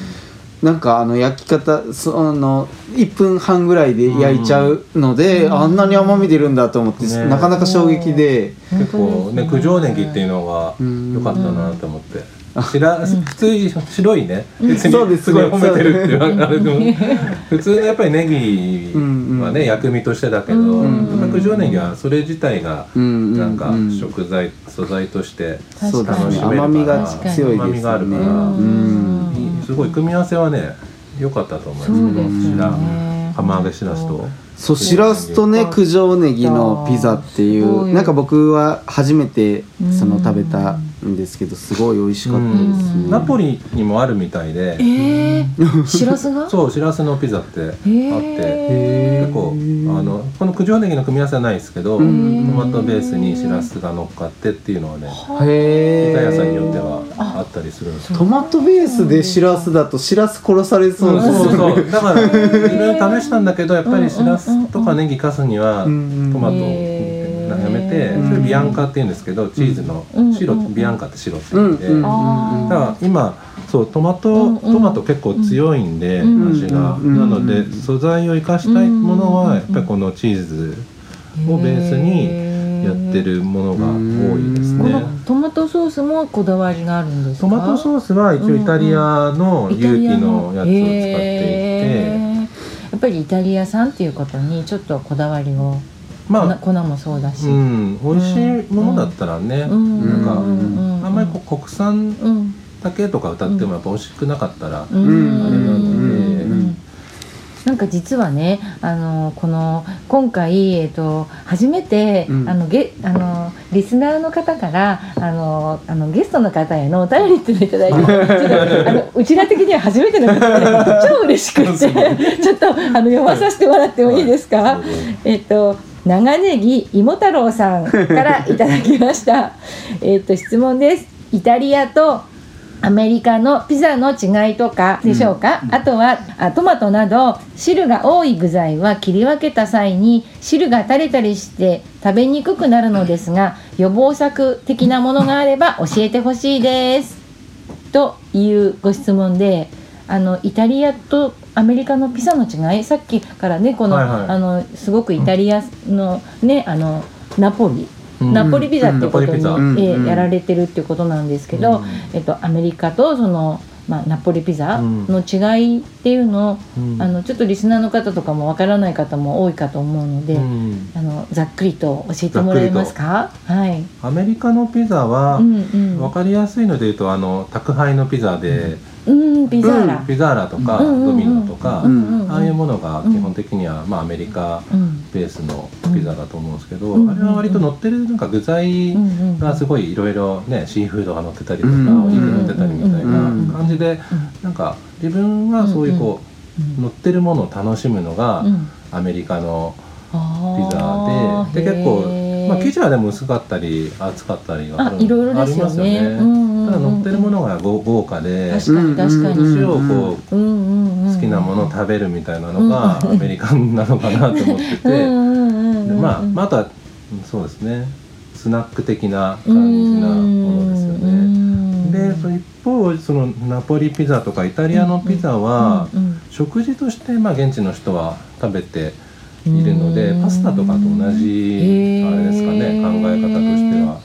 Speaker 4: なんかあの焼き方その1分半ぐらいで焼いちゃうのであんなに甘み出るんだと思って
Speaker 7: ね。
Speaker 4: なかなか衝撃で。
Speaker 7: 結構ね九条ネギっていうのが良かったなと思って。白普通に白いね。別に
Speaker 4: そうです。
Speaker 7: 普通に褒めてるっていうあれでも普通のやっぱりネギ
Speaker 4: うんうん。
Speaker 7: はね薬味としてだけど九条ネギはそれ自体が
Speaker 4: うん
Speaker 7: なんか
Speaker 4: うん。
Speaker 7: 食材素材として
Speaker 4: そうですね。
Speaker 7: 楽しめるから
Speaker 4: 甘みが強い
Speaker 7: 甘
Speaker 4: ですよね。
Speaker 7: みがあるから。
Speaker 4: うん
Speaker 7: すごい組み合わせはね良かったと思います。
Speaker 5: そうです
Speaker 7: この白
Speaker 5: ね。
Speaker 7: 釜揚げしらすと。
Speaker 4: そうしらすとね九条ネギのピザっていうなんか僕は初めてその
Speaker 5: うん。
Speaker 4: 食べたんですけどすごい美味しかったです
Speaker 5: うん。
Speaker 4: ね
Speaker 7: ナポリにもあるみたいで。
Speaker 5: えー、しらすが？[laughs]
Speaker 7: そうしらすのピザってあって
Speaker 5: へー
Speaker 7: 結構あのこの九条ネギの組み合わせはないですけどト
Speaker 4: ん。
Speaker 7: マトベースにしらすが乗っかってっていうのはね
Speaker 4: へ
Speaker 7: ピザ屋さんによって
Speaker 4: え
Speaker 7: はあ。ったりするんですよ。
Speaker 4: トマトベースでしらすだとしらす殺されそ
Speaker 7: そうう
Speaker 4: です
Speaker 7: そうそうだからいろいろ試したんだけどやっぱりしらすとかネギかすにはト
Speaker 4: ん
Speaker 7: マトを
Speaker 5: へー
Speaker 7: やめてそれビアンカっていうんですけどチーズの
Speaker 5: うん。
Speaker 7: 白
Speaker 5: うん。
Speaker 7: ビアンカって白って
Speaker 4: うん
Speaker 7: 言うん。で
Speaker 4: うん。
Speaker 5: あ
Speaker 7: だから今そうトマ
Speaker 5: うん。
Speaker 7: ト
Speaker 5: うん。
Speaker 7: トマト結構強いんで
Speaker 5: うん。
Speaker 7: 味が。
Speaker 4: うん。
Speaker 7: なので素材を生かしたいものはやっぱりこのチーズをベースにやってるものが多いです
Speaker 5: この
Speaker 7: ね
Speaker 5: トマトソースもこだわりがあるんですか？
Speaker 7: トマトソースは一応イタリアの有機のやつを使っていて。
Speaker 5: やっぱりイタリア産っていうことにちょっとこだわりを
Speaker 7: まあ
Speaker 5: 粉粉もそうだし、
Speaker 7: うん美味しいものだったらね
Speaker 5: うん。
Speaker 7: なんか
Speaker 5: うん。
Speaker 7: あんまりこう国産
Speaker 5: うん。
Speaker 7: だけとか歌ってもやっぱ美味しくなかったらあれなので。
Speaker 5: うん。なんか実はねあのこの今回、えっと、初めて、
Speaker 4: うん。
Speaker 5: あのゲあのリスナーの方からあのあのゲストの方へのお便りっていうのをいただいて [laughs] あのうちら的には初めての方で超嬉しくてちょっとあの読まさせてもらってもいいですか、えっと長ネギ芋太郎さんからいただきました。[laughs] えっと質問です。イタリアとアメリカのピザの違いとかでしょうか、あとはあトマトなど汁が多い具材は切り分けた際に汁が垂れたりして食べにくくなるのですが予防策的なものがあれば教えてほしいですというご質問であのイタリアとアメリカのピザの違いさっきからねこの,、
Speaker 7: はいはい。
Speaker 5: あのすごくイタリアのねあのナポリ、
Speaker 7: うん。
Speaker 5: ナポリピザっていうことに、
Speaker 7: うん
Speaker 5: えーやられてるっていうことなんですけど、
Speaker 7: うん。
Speaker 5: えっと、アメリカとその、まあ、ナポリピザの違いっていうのを、
Speaker 7: うん。
Speaker 5: あのちょっとリスナーの方とかもわからない方も多いかと思うので、
Speaker 7: うん。
Speaker 5: あのざっくりと教えてもらえますか？はい、
Speaker 7: アメリカのピザは
Speaker 5: うんうん。
Speaker 7: 分かりやすいので言うとあの宅配のピザで
Speaker 5: うん、ピザーラ、
Speaker 7: ピザーラとか
Speaker 5: うんうんうん。
Speaker 7: ドミノとか
Speaker 5: うんうん
Speaker 7: ああいうものが基本的にはまあアメリカ
Speaker 5: うん。
Speaker 7: ベースのピザだと思うんですけど
Speaker 5: うん。
Speaker 7: あれは割と乗ってるなんか具材
Speaker 5: うんうん
Speaker 7: がすごいいろいろねシーフードが乗ってたりとかお
Speaker 4: うん
Speaker 7: 肉乗ってたりみたいな感じでなんか自分はそういうこう乗ってるものを楽しむのが
Speaker 5: うん。
Speaker 7: アメリカのザでで結構まあ生地はでも薄かったり厚かったりが
Speaker 5: あいろいろですよね。
Speaker 7: ありますよ
Speaker 5: うんうんうん
Speaker 7: ただ乗ってるものが豪豪華で
Speaker 5: 確かに確かに、
Speaker 4: うん。
Speaker 7: 年をこう
Speaker 5: うんうんうん、
Speaker 7: 好きなものを食べるみたいなのがアメリカンなのかなと思って
Speaker 5: うん
Speaker 7: てでまあまああとはうんそうですね。スナック的な感じなものですよね。でその一方そのナポリピザとかイタリアのピザは
Speaker 5: うんうん。
Speaker 7: 食事としてまあ現地の人は食べているので
Speaker 5: うん。
Speaker 7: パスタとかと同じあれですかね考え方としては。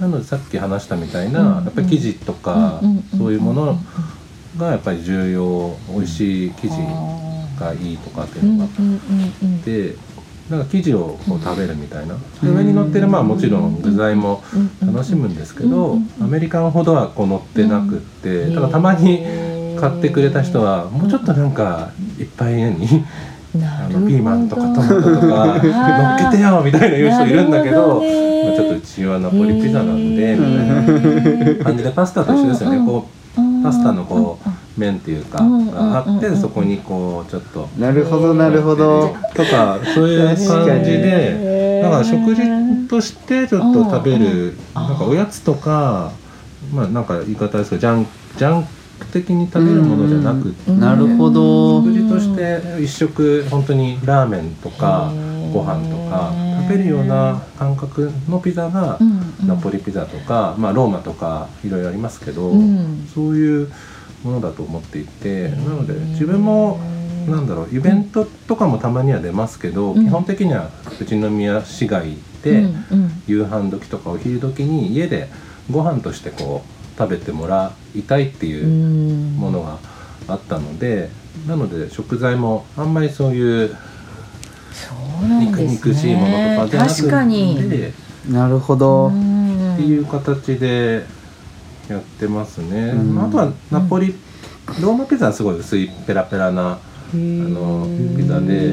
Speaker 7: なのでさっき話したみたいな
Speaker 5: うん。
Speaker 7: やっぱり生地とかそういうものがやっぱり重要美味しい生地がいいとかっていうのが。あ
Speaker 5: うんうんうん。
Speaker 7: ってなんか生地をこう食べるみたいな。で上に乗ってるまあもちろん具材も楽しむんですけどアメリカンほどはこう乗ってなくってただたまに買ってくれた人はもうちょっとなんかいっぱいにあのピーマンとかトマトとか [laughs] 乗っけてよみたいな言う人いるんだけどまあちょっとうちはナポリピザなんでみたいな感じでパスタと一緒ですよね。こうパスタのこう麺っていうかがあってそこにこうちょっと。
Speaker 4: なるほどなるほど。
Speaker 7: とかそういう感じでだから食事としてちょっと食べるなんかおやつとかまあなんか言い方ですけどジャンジャンク的に食べるものじゃなくって、
Speaker 4: なるほど。
Speaker 7: 食事として一食本当にラーメンとかご飯とか食べるような感覚のピザがナポリピザとか、まあ、ローマとかいろいろありますけど、
Speaker 5: うん。
Speaker 7: そういうものだと思っていてなので自分もなんだろうイベントとかもたまには出ますけど、
Speaker 5: うん。
Speaker 7: 基本的には富士宮市街で、
Speaker 5: うんうん。
Speaker 7: 夕飯時とかお昼時に家でご飯としてこう食べてもらいたいっていううん。ものがあったので、なので食材もあんまりそういう肉肉しいもの
Speaker 5: ね
Speaker 7: とかじゃなくて
Speaker 5: 確かに。
Speaker 4: なるほど。
Speaker 5: うん。
Speaker 7: っていう形でやってますね、ああとはナポリ、ローマピザはすごい薄いペラペラなあのピザで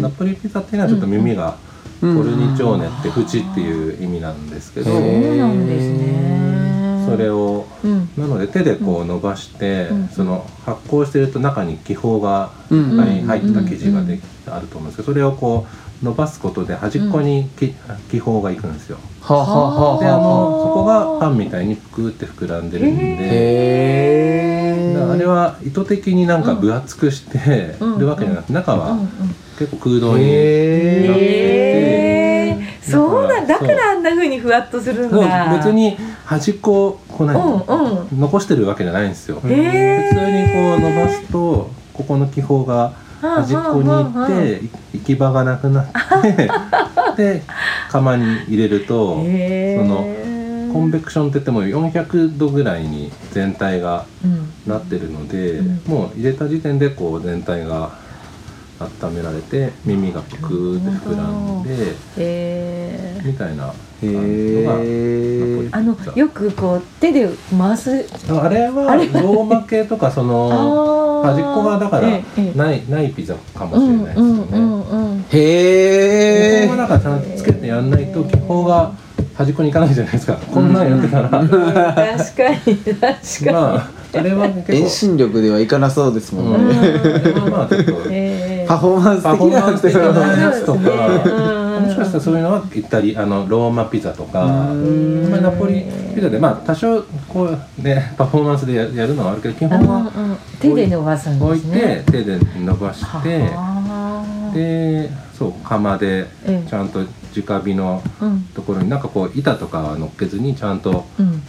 Speaker 7: ナポリピザっていうのはちょっと耳がコルニチョーネって縁っていう意味なんですけど、
Speaker 5: そうなんですね
Speaker 7: それを
Speaker 5: うん。
Speaker 7: なので手でこう伸ばして、
Speaker 5: うん。
Speaker 7: その発酵してると中に気泡が
Speaker 4: う
Speaker 7: いっ
Speaker 4: ん
Speaker 7: ぱい入った生地ができあると思うんですけどそれをこう伸ばすことで端っこにき気泡がいくんですよ。
Speaker 4: はあは
Speaker 7: であのそこがパンみたいにぷくって膨らんでるん
Speaker 4: あ
Speaker 7: で。あれは意図的になんか分厚くして
Speaker 5: うん。
Speaker 7: るわけじゃなくて中は結構空洞になってて
Speaker 5: そうだ
Speaker 7: だか
Speaker 5: かららあんな風にふわっとするんだ。
Speaker 7: 別に端っこをこう何、
Speaker 5: うんうん。
Speaker 7: 残してるわけじゃないんですよ。普通にこう伸ばすとここの気泡が端っこに行ってい行き場がなくなって [laughs] で釜に入れるとそのコンベクションって言っても400度ぐらいに全体が
Speaker 5: うん。
Speaker 7: なってるので、
Speaker 5: うん。
Speaker 7: もう入れた時点でこう全体が温められて耳がぷくーって膨らんで
Speaker 5: へー。
Speaker 7: みたいな
Speaker 4: へ
Speaker 7: 感じのが
Speaker 5: あのよくこう手で回す。
Speaker 7: あれはローマ系とかその [laughs] 端っこがだから
Speaker 5: ええええ。
Speaker 7: ないないピザかもしれないですよ
Speaker 5: うんうん
Speaker 7: ね。
Speaker 4: へえ
Speaker 7: 本はだからちゃんとつけてやんないと気泡が端っこに行かないじゃないですか。こんなんやってたら、
Speaker 5: 確かに確かに、
Speaker 7: まああれは
Speaker 4: 遠
Speaker 7: 結構、
Speaker 4: 心力ではいかなそうですもん
Speaker 7: うん、[laughs]
Speaker 4: ね、
Speaker 7: まあちょっと
Speaker 5: えー
Speaker 4: パフォーマンス
Speaker 7: 的
Speaker 4: 的な
Speaker 7: なやつと。か。
Speaker 5: うん。
Speaker 7: もしかしたらそういうのはイタリあのローマピザとか、
Speaker 4: うん。
Speaker 7: まあ、ナポリピザでまあ多少こうねパフォーマンスでややるのはあるけど基本は
Speaker 5: 手で伸ばすん
Speaker 7: 置いて
Speaker 5: ですね
Speaker 7: 手で伸ばして
Speaker 5: はあ。
Speaker 7: でそう釜で
Speaker 5: ええ。
Speaker 7: ちゃんと直火の
Speaker 5: うん。
Speaker 7: ところになんかこう板とかは乗っけずにちゃんと
Speaker 5: うん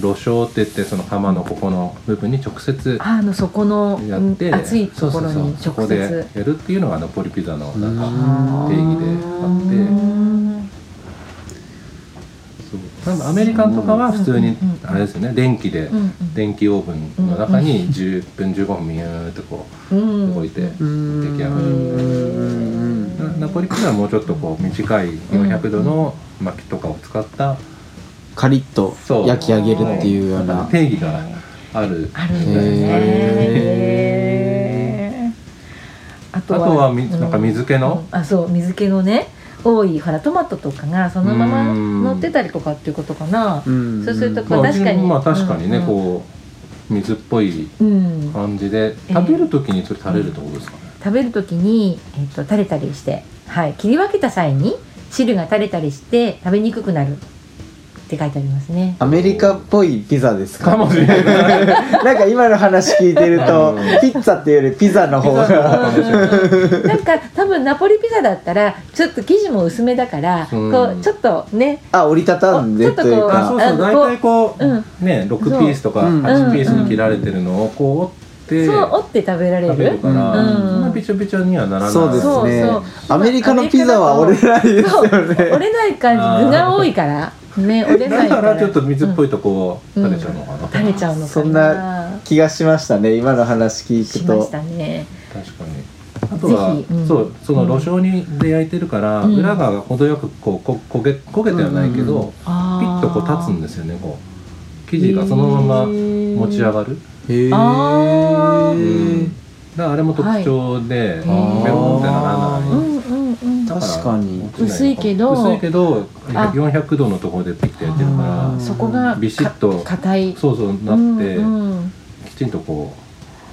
Speaker 7: 炉燒って言ってその釜のここの部分に直接
Speaker 5: ああの底の
Speaker 7: やって
Speaker 5: うん熱いところに
Speaker 7: そうそうそう。そこで
Speaker 5: 直接
Speaker 7: やるっていうのがナポリピザのなんか
Speaker 4: うん
Speaker 7: 定義であって。多分アメリカンとかは普通にあれですよね。電気で電気オーブンの中に10分15分ミューってこ
Speaker 5: う
Speaker 7: うん置いて出
Speaker 4: うん
Speaker 7: 来上がる。なナポリピザはもうちょっとこう短い400度の薪とかを使った
Speaker 4: カリッと焼き上げるっていうよう。な
Speaker 7: 定義がある。
Speaker 5: あるんだよねあ
Speaker 7: あとはみなんか水気の？
Speaker 5: うんあそう水気のね多いほらトマトとかがそのまま
Speaker 7: うん。
Speaker 5: 乗ってたりとかっていうことかな。
Speaker 4: うん。
Speaker 5: そうすると
Speaker 7: まあ
Speaker 5: 確かに
Speaker 7: まあ確かにね
Speaker 5: うん
Speaker 7: こう水っぽい
Speaker 5: うん。
Speaker 7: 感じで。
Speaker 5: ええ
Speaker 7: 食べる時にそれ垂れるってことですかね。
Speaker 5: 食べる時に、えっと垂れたりして、はい、切り分けた際に汁が垂れたりして食べにくくなるって書いてありますね。
Speaker 4: アメリカっぽいピザですか？
Speaker 7: かもしれない。
Speaker 4: なんか今の話聞いてるとピッツァっていうよりピザの方が。
Speaker 7: な
Speaker 5: んか多分ナポリピザだったらちょっと生地も薄めだから、
Speaker 7: うん。
Speaker 5: こうちょっとね。
Speaker 4: あ折りたたんでという
Speaker 7: あそう
Speaker 4: か
Speaker 7: そう。大体こう、
Speaker 5: うん。
Speaker 7: ね6ピースとか
Speaker 4: そう
Speaker 7: 8ピースに切られてるのをこう折って
Speaker 5: そう折って食べられる？
Speaker 7: 食べるから、
Speaker 5: うん。
Speaker 7: そんなびちょびちょにはならない。
Speaker 4: そうですね。
Speaker 5: そう
Speaker 4: アメリカのピザは折れないですよね。
Speaker 5: 折れない感じ。具が多いから。ね折れないか
Speaker 7: だかららちょっと水っぽいとこ
Speaker 5: うん
Speaker 7: 垂れちゃうのかな、
Speaker 5: 垂れちゃうのかな。
Speaker 4: そんな気がしましたね。今の話聞くと。
Speaker 5: しましたね。
Speaker 7: 確かに。あとは、
Speaker 5: うん。
Speaker 7: そうその路上にで焼いてるから、
Speaker 5: うん。
Speaker 7: 裏が程よくこうこ焦げ焦げてはないけど、
Speaker 4: うん。
Speaker 7: ピッとこう立つんですよねこう生地がそのまま持ち上がる、
Speaker 4: へえ
Speaker 5: あ
Speaker 7: うん。だあれも特徴で、ベロンってならない、
Speaker 5: うんうんうん。
Speaker 7: だら
Speaker 4: 確かに。
Speaker 5: 薄いけど。
Speaker 7: 薄いけど
Speaker 5: あ。
Speaker 7: 400度のところでピッてやってるか
Speaker 4: あ
Speaker 7: ら
Speaker 5: そこが
Speaker 7: ビシッと
Speaker 5: か硬い。
Speaker 7: そうそうなって、
Speaker 5: うんうん。
Speaker 7: きちんとこう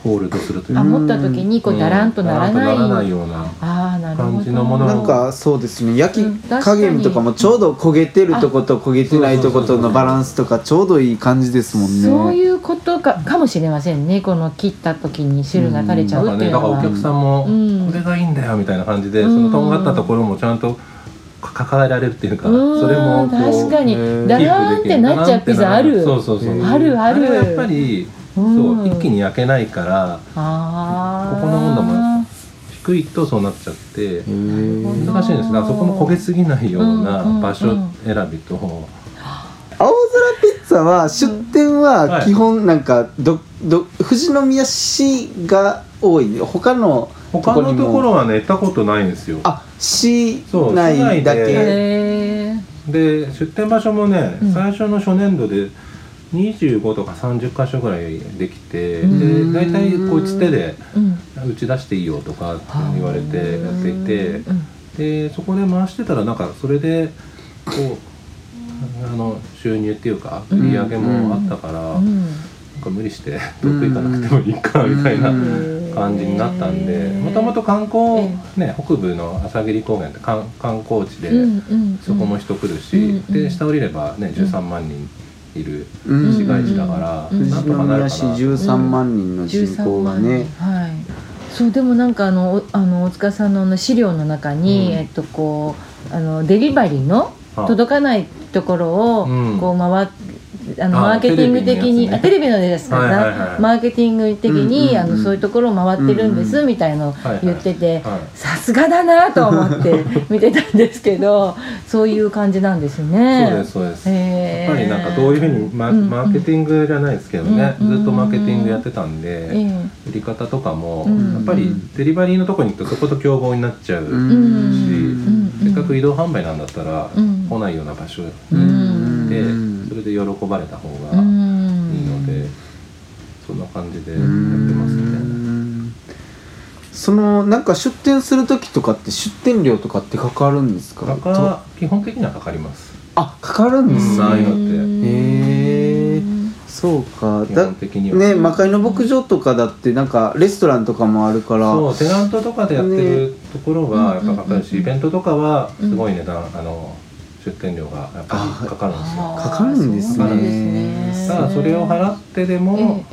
Speaker 7: ホールドするという。
Speaker 5: あ
Speaker 7: か
Speaker 5: 持った時にこうだらんとならない
Speaker 7: ならないような
Speaker 5: あああなるほど。
Speaker 7: 感じのもの。
Speaker 4: なんかそうですね。焼
Speaker 5: うん
Speaker 4: き加減とかもちょうど焦げてるとこと焦げてないとことのバランスとかちょうどいい感じですもんね。
Speaker 5: そういうことか。かもしれませんね。この切った時に汁が垂れちゃ
Speaker 7: なんかねだからお
Speaker 5: うっていうのは、
Speaker 7: 客さんも
Speaker 5: うん。
Speaker 7: これがいいんだよみたいな感じで、
Speaker 5: うん。
Speaker 7: そのとんがったところもちゃんと抱えられるっていうか、
Speaker 5: うん。
Speaker 7: それも
Speaker 5: 確かに。
Speaker 4: へー
Speaker 5: ダラーンってなっちゃうピザある。
Speaker 7: そうそうそう。
Speaker 5: あるある。
Speaker 7: やっぱり、
Speaker 5: うん
Speaker 7: そう一気に焼けないから
Speaker 5: あー。
Speaker 7: ここの温度も低いとそうなっちゃって難しいんですがそこも焦げすぎないような
Speaker 5: うんうんうん
Speaker 7: 場所選びと、
Speaker 4: 青空ピッツァは出店は基本なんかどど富士宮市が多い。他の
Speaker 7: 他のところはね行ったことないんですよ。
Speaker 4: あ市
Speaker 7: そう
Speaker 4: 内だけ
Speaker 7: で。
Speaker 5: へー。
Speaker 7: で出店場所もね、
Speaker 5: うん。
Speaker 7: 最初の初年度で25とか30箇所ぐらいできて、
Speaker 5: うん。
Speaker 7: で大体こいつ手で
Speaker 5: うん。
Speaker 7: 打ち出していいよとか言われてやっていて
Speaker 5: うん。
Speaker 7: でそこで回してたらなんかそれでこうあの収入っていうか売り上げもあったから、
Speaker 5: うん。
Speaker 7: なんか無理して遠く行かなくてもいいかみたいな感じになったんでもともと観光、ね、北部の朝霧高原って観観光地で、そこも人来るし、で下降りればね13万人いる
Speaker 4: うん。
Speaker 7: 市街地だから、
Speaker 5: うん。
Speaker 7: なんとかなるか
Speaker 4: 富士宮市
Speaker 7: な。
Speaker 4: 13万人の人口がね、
Speaker 5: 13万はい。そうでもなんかあのおあの大塚さんの資料の中に、
Speaker 7: うん。
Speaker 5: えっとこうあのデリバリーの
Speaker 7: あ。
Speaker 5: 届かないところを
Speaker 7: うん。
Speaker 5: こう回っあの
Speaker 7: あ
Speaker 5: マーケティング的にあテ
Speaker 7: テ
Speaker 5: レビのですから、
Speaker 7: はい
Speaker 5: マーケティング的に、あのそういうところを回ってるんです、みたいの言ってて、
Speaker 7: はい
Speaker 5: さすがだなと思って [laughs] 見てたんですけどそういう感じなんですね。
Speaker 7: そうですそうです。やっぱりなんかどういうふうにマ,、
Speaker 5: うん
Speaker 7: マーケティングじゃないですけどね、
Speaker 5: うん
Speaker 7: ずっとマーケティングやってたんで、
Speaker 5: え
Speaker 7: 売り方とかも、
Speaker 5: うん
Speaker 7: やっぱりデリバリーのとこに行くとそこと競合になっちゃうし、
Speaker 5: うん
Speaker 7: せっかく移動販売なんだったら、
Speaker 5: うん。
Speaker 7: 来ないような場所に
Speaker 5: うん
Speaker 7: 行って、
Speaker 4: うん
Speaker 7: それで喜ばれた方
Speaker 5: え
Speaker 7: がいい
Speaker 5: うん
Speaker 7: ので、そんな感じでや
Speaker 4: う
Speaker 7: ってますね。
Speaker 4: ん。そのなんか出店する時とかって出店料とかってかかるんですか？
Speaker 7: 価格基本的にはかかります。
Speaker 4: あかかるんです
Speaker 7: うん。ああいうの
Speaker 4: ね
Speaker 7: って。
Speaker 4: へえそうか。
Speaker 7: 基
Speaker 4: だ
Speaker 7: 本的には。
Speaker 4: ね魔界の牧場とかだってなんかレストランとかもあるから。
Speaker 7: そうテナントとかでやってるところはやっぱかかるし、
Speaker 5: うん。
Speaker 7: イベントとかはすごい値段、あの出店料がやっぱりかかるんですよ。
Speaker 4: かかるんですね。
Speaker 7: ただそれを払ってでも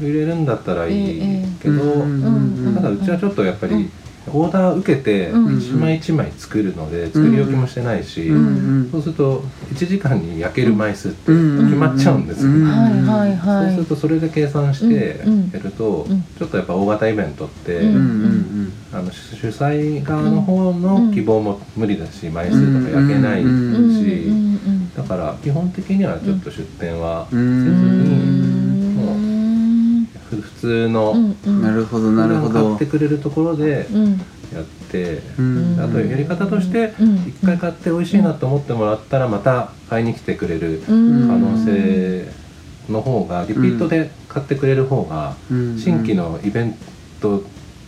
Speaker 7: 売れるんだったらいいけど、
Speaker 4: うん
Speaker 7: ただうちはちょっとやっぱりオーダー受けて
Speaker 5: うん。
Speaker 7: 一枚一枚作るので作り置きもしてないし、
Speaker 4: うん。
Speaker 7: そうすると1時間に焼ける枚数って
Speaker 4: うん。
Speaker 7: 決まっちゃうんですよ、
Speaker 4: うん。
Speaker 5: えはいはいはい。
Speaker 7: そうするとそれで計算して
Speaker 5: うん。
Speaker 7: やると、
Speaker 5: うん。
Speaker 7: ちょっとやっぱ大型イベントって、あの主主催側の方の希望も無理だし枚数とか焼けないし、だから基本的にはちょっと出店はせずに、通の
Speaker 4: なるほどなるほ
Speaker 7: 買
Speaker 4: ど
Speaker 7: ってくれるところで
Speaker 5: うん。
Speaker 7: やって、
Speaker 4: うん。
Speaker 7: あとやり方として
Speaker 5: うん。
Speaker 7: 一回買って美味しいなと思ってもらったらまた買いに来てくれる可
Speaker 5: うん。
Speaker 7: 能性の方がリピートで買ってくれる方が
Speaker 4: うん。
Speaker 7: 新規のイベントっ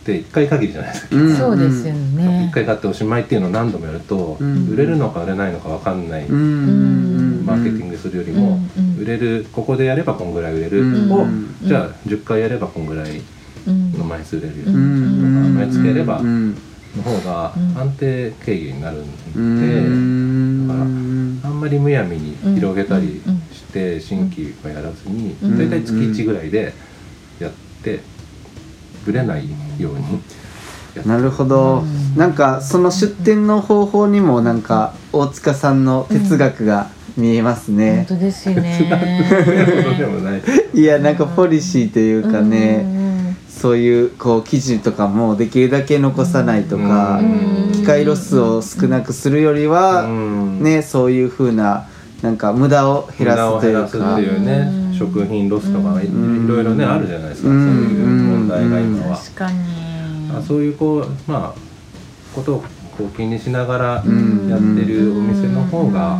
Speaker 7: て1回限りじゃないですか。
Speaker 4: うん。
Speaker 5: そうですよね。
Speaker 7: 1回買っておしまいっていうのを何度もやると、
Speaker 4: うん。
Speaker 7: 売れるのか売れないのか分かんない、
Speaker 4: うん
Speaker 7: マーケティングするよりも、
Speaker 5: うん
Speaker 7: 売れるここでやればこんぐらい売れる、
Speaker 4: うん。
Speaker 7: を
Speaker 4: うん。
Speaker 7: じゃあ10回やればこんぐらい
Speaker 5: うん
Speaker 7: の枚数売れるよ、
Speaker 5: うん。
Speaker 4: うん。
Speaker 7: 毎月やれば
Speaker 4: うん。
Speaker 7: の方が
Speaker 5: うん。
Speaker 7: 安定経営になるんで、
Speaker 4: うん。
Speaker 7: だからあんまりむやみに広げたり
Speaker 5: うん。
Speaker 7: して新規はやらずに
Speaker 5: うん。
Speaker 7: 大体月1ぐらいでやってぶれないようにやって
Speaker 4: なるほど、なんかその出店の方法にもなんか大塚さんの哲学が見えます
Speaker 5: 本
Speaker 4: ね、
Speaker 5: 当ですよ
Speaker 7: る
Speaker 5: ね
Speaker 7: い
Speaker 4: い。やなんかポリシーというかね、
Speaker 5: うん
Speaker 4: そういうこう記事とかもできるだけ残さないとか、
Speaker 7: うん
Speaker 4: 機会ロスを少なくするよりは、
Speaker 7: うん。
Speaker 4: ねそういう風ななんか無駄を減らすというか。
Speaker 7: いうね
Speaker 5: うん。
Speaker 7: 食品ロスとかいろいろねあるじゃないですか
Speaker 4: う
Speaker 7: そうんいう問題が今は。
Speaker 5: 確かに。
Speaker 7: あそういうこうまあことをこう気にしながら
Speaker 4: うん。
Speaker 7: やってるお店の方が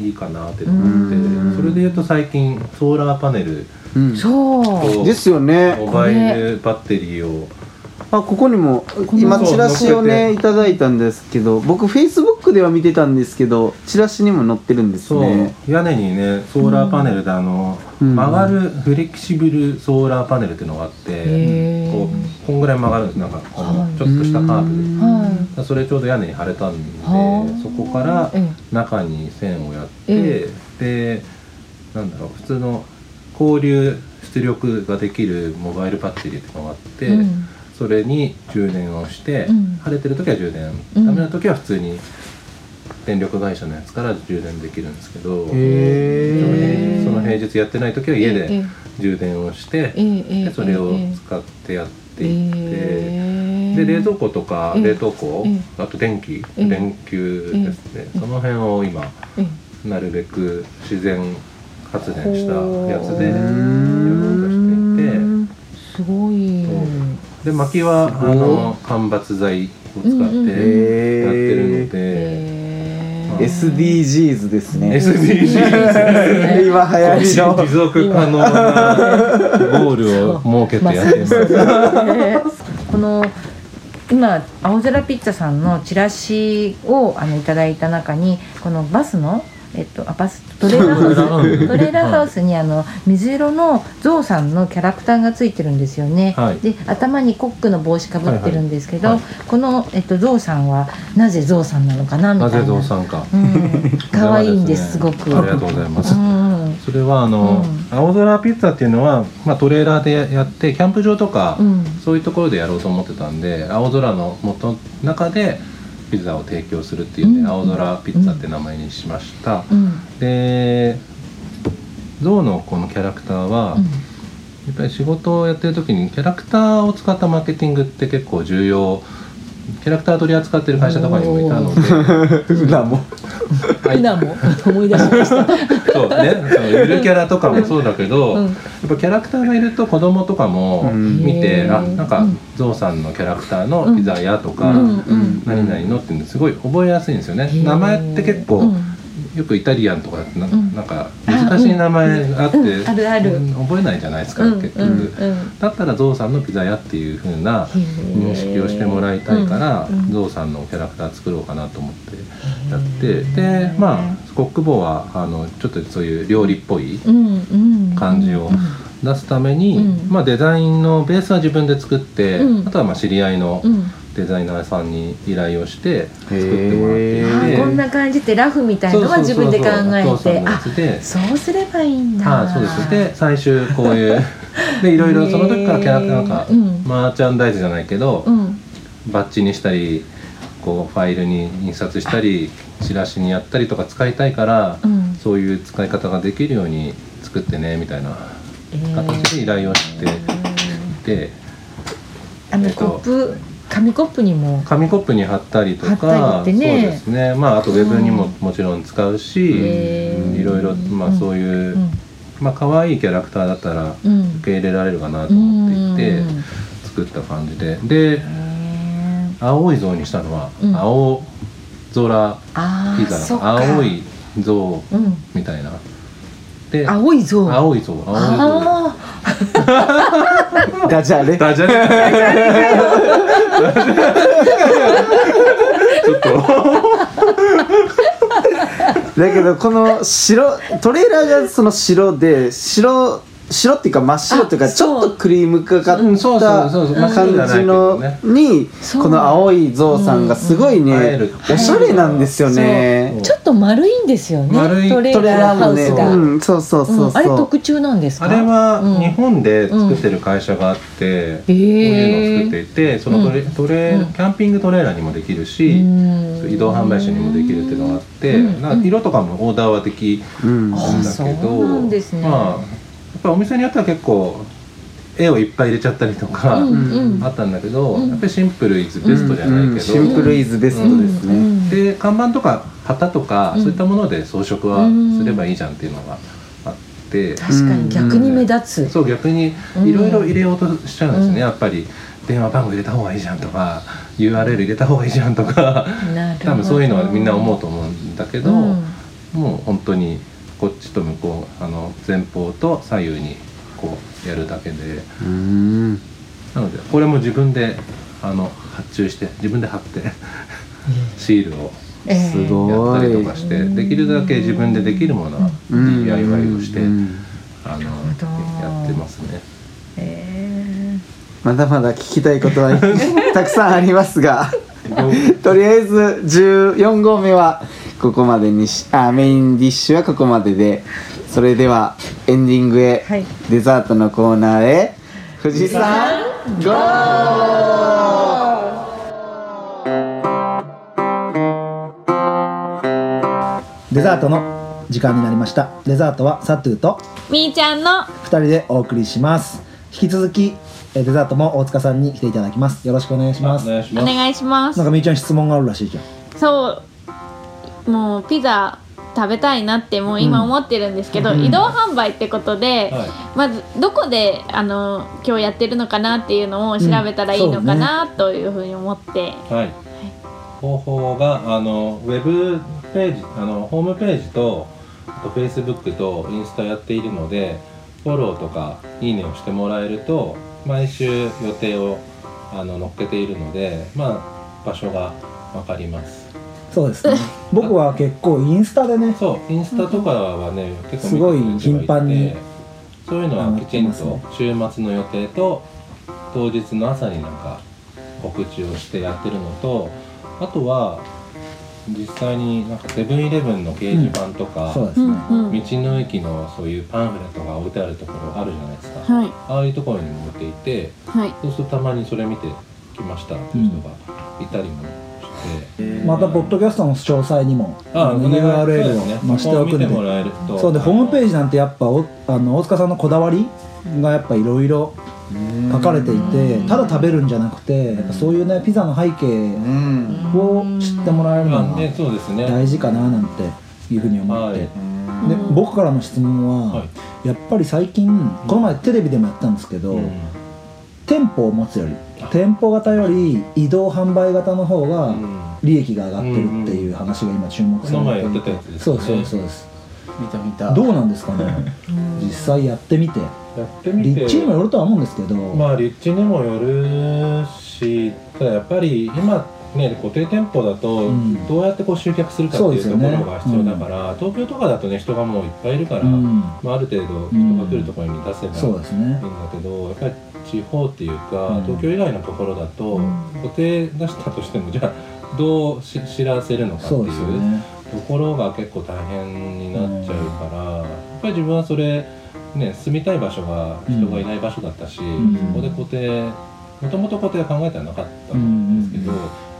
Speaker 7: いいかなって思って
Speaker 5: うん。
Speaker 7: それで言うと最近ソーラーパネル
Speaker 4: うん。
Speaker 5: そう。
Speaker 7: と
Speaker 4: ですよね。
Speaker 7: モバイルバッテリーを
Speaker 4: あここにも
Speaker 5: こ
Speaker 4: 今チラシをねいただいたんですけど僕フェイスブックでは見てたんですけどチラシにも載ってるんですね。
Speaker 7: 屋根にねソーラーパネルであの
Speaker 4: うん。
Speaker 7: 曲がるフレキシブルソーラーパネルっていうのがあって
Speaker 5: へー。
Speaker 7: こうこんぐらい曲がるんですなんかこの
Speaker 5: はい。
Speaker 7: ちょっとしたカーブ
Speaker 5: は
Speaker 7: それちょうど屋根に貼れたんで
Speaker 5: はあ。
Speaker 7: そこから
Speaker 5: え
Speaker 7: 中に線をやって、
Speaker 5: え
Speaker 7: でなんだろう普通の交流出力ができるモバイルバッテリーっていうのがあって、
Speaker 5: うん。
Speaker 7: それに充電をして、
Speaker 5: うん。
Speaker 7: 晴れてる時は充電、
Speaker 5: うん。
Speaker 7: ダメな時は普通に電力会社のやつから充電できるんですけど、
Speaker 4: へ
Speaker 7: その平日やってない時は家
Speaker 5: え
Speaker 7: で
Speaker 5: え
Speaker 7: 充電をして、でそれを
Speaker 5: え
Speaker 7: 使ってやって
Speaker 5: え
Speaker 7: いって。
Speaker 5: え
Speaker 7: で冷蔵庫とか
Speaker 5: ええ。
Speaker 7: 冷凍庫、
Speaker 5: え
Speaker 7: あと電気、
Speaker 5: ええ。
Speaker 7: 電球ですね、その辺を今
Speaker 5: え
Speaker 7: なるべく自然発電したやつでやろ
Speaker 5: ほ
Speaker 7: うとしていて。
Speaker 5: すごい。
Speaker 7: で薪はあの間伐材を使ってやってるので、
Speaker 5: えー
Speaker 4: SDGs ですね。
Speaker 7: SDGs
Speaker 4: 今流行りの。
Speaker 7: 持続可能なゴールを設けてやってます、
Speaker 5: えーこの今青空ピッツァさんのチラシをあのいただいた中にこのバスのえっとあバストレーラーハウス。トレーラーハウス。にあの水色のゾウさんのキャラクターがついてるんですよね。
Speaker 7: はい。
Speaker 5: で頭にコックの帽子かぶってるんですけど、
Speaker 7: はい。は
Speaker 5: このえっとゾウさんはなぜゾウさんなのかなみた
Speaker 7: な。いぜ
Speaker 5: な。
Speaker 7: ゾウさんか。
Speaker 5: うん。[laughs] 可愛いんですす
Speaker 7: こ
Speaker 5: ごく。
Speaker 7: ありがとうございます、
Speaker 5: うん。
Speaker 7: それはあの、青空ピッツァっていうのは、まあ、トレーラーでやってキャンプ場とか、
Speaker 5: うん。
Speaker 7: そういうところでやろうと思ってたんで青空の元中でピザを提供するっていうんで、
Speaker 5: うん。
Speaker 7: 青空ピッツァって名前にしました、
Speaker 5: うん。
Speaker 7: でゾウのこのキャラクターは、
Speaker 5: うん。
Speaker 7: やっぱり仕事をやってる時にキャラクターを使ったマーケティングって結構重要キャラクター取り扱ってる会社とかにもいたので。[laughs]
Speaker 4: 裏も。
Speaker 7: はい。
Speaker 5: 今も。[laughs] 思い出しました。
Speaker 7: そうね。そのゆるキャラとかもそうだけど、
Speaker 5: うん。
Speaker 7: やっぱキャラクターがいると子供とかも
Speaker 4: うん。
Speaker 7: 見て、
Speaker 5: へー。
Speaker 7: あなんか
Speaker 5: うん。
Speaker 7: ゾウさんのキャラクターのピザ屋とか、
Speaker 5: うん。うん。
Speaker 7: 何々のっていうのすごい覚えやすいんですよね。名前って結構、
Speaker 5: うん
Speaker 7: よくイタリアンとかってな,、
Speaker 5: ん。
Speaker 7: なんか難しい名前あって、
Speaker 5: うんうんあるある。
Speaker 7: うん覚えないじゃないですか、
Speaker 5: うん
Speaker 7: 結局、だったらゾウさんのピザ屋っていう風な認識をしてもらいたいから、ゾウさんのキャラクター作ろうかなと思ってやってでまあコックボーはあのちょっとそういう料理っぽい感じを出すために、
Speaker 5: うん。
Speaker 7: まあ、デザインのベースは自分で作って、
Speaker 5: うん。
Speaker 7: あとはまあ知り合いの
Speaker 5: うん
Speaker 7: デザイナーさんに依頼をして作ってもらって
Speaker 5: こんな感じってラフみたいのは自分で考え
Speaker 7: そうそう。そう
Speaker 5: て。あ
Speaker 7: そうで。
Speaker 5: そうすればいいんだ。
Speaker 7: はい、そうですで最終こういう。[laughs] でいろいろその時からキャラクターなんか、
Speaker 5: うん。
Speaker 7: マーチャンダイズじゃないけど、
Speaker 5: うん。
Speaker 7: バッジにしたりこうファイルに印刷したりチラシにやったりとか使いたいから、
Speaker 5: うん。
Speaker 7: そういう使い方ができるように作ってねみたいな形で依頼をしてて、
Speaker 5: あの
Speaker 7: えっと
Speaker 5: コップ紙コップにも
Speaker 7: 紙コップに貼ったりと
Speaker 5: 貼
Speaker 7: か
Speaker 5: ね。
Speaker 7: そうですね。まああとウェブにももちろん使うし、いろいろまあそういう、
Speaker 5: うん。
Speaker 7: まあ可愛いキャラクターだったら
Speaker 5: うん。
Speaker 7: 受け入れられるかなと思っていて
Speaker 5: うん。
Speaker 7: 作った感じで。で青い像にしたのは、
Speaker 5: うん。
Speaker 7: 青空
Speaker 5: あ
Speaker 7: ピザ青い像
Speaker 5: うん。
Speaker 7: みたいな。で
Speaker 5: 青い像。
Speaker 7: 青い像青い像。
Speaker 5: あ
Speaker 4: ダジャレ。
Speaker 7: ダジャレ。ちょっと。
Speaker 4: だけどこの白トレーラーがその白で白白っていうか真っ白っていうか
Speaker 5: あ
Speaker 4: ちょっとクリームかかっ
Speaker 7: うんそうそうそうそう。真っ白じゃ
Speaker 4: た感じの
Speaker 7: ね
Speaker 4: に
Speaker 5: そう。
Speaker 4: この青いゾウさんがすごいね
Speaker 7: る。
Speaker 4: おしゃれなんですよね。
Speaker 5: ーちょっと丸いんですよね
Speaker 7: 丸い。
Speaker 5: トレ
Speaker 4: ー
Speaker 5: ーラーハウスが、
Speaker 4: うんそうそうそう
Speaker 5: う。ん。あれ特注なんですか？
Speaker 7: あれは
Speaker 5: うん。
Speaker 7: 日本で作ってる会社があって、こう
Speaker 5: へ
Speaker 7: いうのを作って
Speaker 5: え
Speaker 7: いてそのトレ,、トレ
Speaker 5: うん。
Speaker 7: キャンピングトレーラーにもできるし、移動販売車にもできるっていうのがあって、
Speaker 5: うん。
Speaker 7: なんか色とかもオーダーはでき
Speaker 4: うん
Speaker 7: るん。だ
Speaker 5: あそう
Speaker 7: けど、
Speaker 5: なんですね。
Speaker 7: まあやっぱりお店によっては結構絵をいっぱい入れちゃったりとか、あったんだけど、
Speaker 5: うん。
Speaker 7: やっぱりシンプルイズベストじゃないけど、
Speaker 4: うんシンプルイズベストですね、
Speaker 5: うん。
Speaker 7: で看板とか旗とか、
Speaker 5: うん。
Speaker 7: そういったもので装飾はすればいいじゃんっていうのがあって、
Speaker 5: 確かに。逆に目立つ、
Speaker 7: そう逆に
Speaker 5: うん。
Speaker 7: いろいろ入れようとしちゃうんですね、
Speaker 5: うん
Speaker 7: やっぱり電話番号入れた方がいいじゃんとか URL 入れた方がいいじゃんとか多分そういうのはみんな思うと思うんだけど、
Speaker 5: うん。
Speaker 7: もう本当にこっちと向こうあの前方と左右にこうやるだけで。
Speaker 4: うん。
Speaker 7: なのでこれも自分であの発注して自分で貼ってシールを
Speaker 5: ええ。
Speaker 4: すごい
Speaker 7: やったりとかしてできるだけ自分でできるもの DIY をして
Speaker 4: うん。
Speaker 7: あのやってますね。
Speaker 5: え
Speaker 4: まだまだ聞きたいことは [laughs] たくさんありますが [laughs]
Speaker 6: とりあえず14号目はここまでにしあメインディッシュはここまででそれではエンディングへ、
Speaker 5: はい。
Speaker 6: デザートのコーナーへ富士山ゴ
Speaker 1: デザートの時間になりました。デザートはサトゥーと
Speaker 3: みーちゃんの
Speaker 1: 2人でお送りします。引き続きえーデザートも大塚さんに来ていただきます。よろしくお願いし
Speaker 7: お
Speaker 1: ます。
Speaker 3: お
Speaker 7: 願いします
Speaker 3: 願いします。
Speaker 1: なんかみーちゃん質問があるらしいじゃん。
Speaker 3: そうもうピザ食べたいなってもう今思ってるんですけど、
Speaker 1: うん。
Speaker 3: 移動販売ってことで、
Speaker 7: は
Speaker 3: まずどこであの今日やってるのかなっていうのを調べたらいいのかなというふうに思って、
Speaker 7: はい、方法があのウェブページあのホームページとあと Facebook とインスタやっているのでフォローとかいいねをしてもらえると毎週予定をあの載っけているのでまあ場所が分かります
Speaker 1: そうですね。僕は結構インスタでね
Speaker 7: そうインスタとかはね結構
Speaker 1: すごい頻繁に
Speaker 7: そういうのはきちんと週末の予定と当日の朝になんか告知をしてやってるのとあとは実際になんかセブンイレブンの掲示板とか、
Speaker 1: そうですね、
Speaker 3: うんうん。
Speaker 7: 道の駅のそういうパンフレットが置いてあるところあるじゃないですか、
Speaker 3: はい。
Speaker 7: ああいうところにも置いていて
Speaker 3: はい。
Speaker 7: そうするとたまにそれ見てきましたっていう人がいたりも
Speaker 1: またポッドキャストの詳細にも
Speaker 7: あ
Speaker 1: の URL を載せておくんで。
Speaker 7: そ
Speaker 1: うでホームペー
Speaker 7: ジ
Speaker 1: ジなんてやっぱおあの大塚さんのこだわりがやっぱいろいろ書かれていてただ食べるんじゃなくてやっぱそういうねピザの背景
Speaker 6: うん
Speaker 1: を知ってもらえるのが大事かななんていうふうに思って、
Speaker 7: はい。
Speaker 1: で僕からの質問は、
Speaker 7: はい。
Speaker 1: やっぱり最近この前テレビでもやったんですけど、
Speaker 7: うん。
Speaker 1: 店舗を持つより店舗型より移動販売型の方が
Speaker 7: うん。
Speaker 1: 利益が上がってるっていう話が今注目されていて。そうそうそう。です
Speaker 6: 見た見た。
Speaker 1: どうなんですかね？実際やってみて。
Speaker 7: やってみて。
Speaker 1: 立地にもよるとは思うんですけど、
Speaker 7: まあ立地にもよるしただやっぱり今ね固定店舗だと
Speaker 1: うん。
Speaker 7: どうやってこう集客するかっていうところが必要だから、東京とかだとね人がもういっぱいいるから、
Speaker 1: うん。
Speaker 7: まあ、ある程度人が来るところに出せばいい
Speaker 1: そうんですね。
Speaker 7: だけどやっぱり地方っていうか、
Speaker 1: うん。
Speaker 7: 東京以外のところだと、
Speaker 5: うん。
Speaker 7: 固定出したとしてもじゃあどうし知らせるのかっていう
Speaker 1: ね。
Speaker 7: ところが結構大変になっちゃうから、やっぱり自分はそれ、ね、住みたい場所が人がいない場所だったし、
Speaker 1: ん。
Speaker 7: そこで固定もともと固定は考えてはなかったんですけど、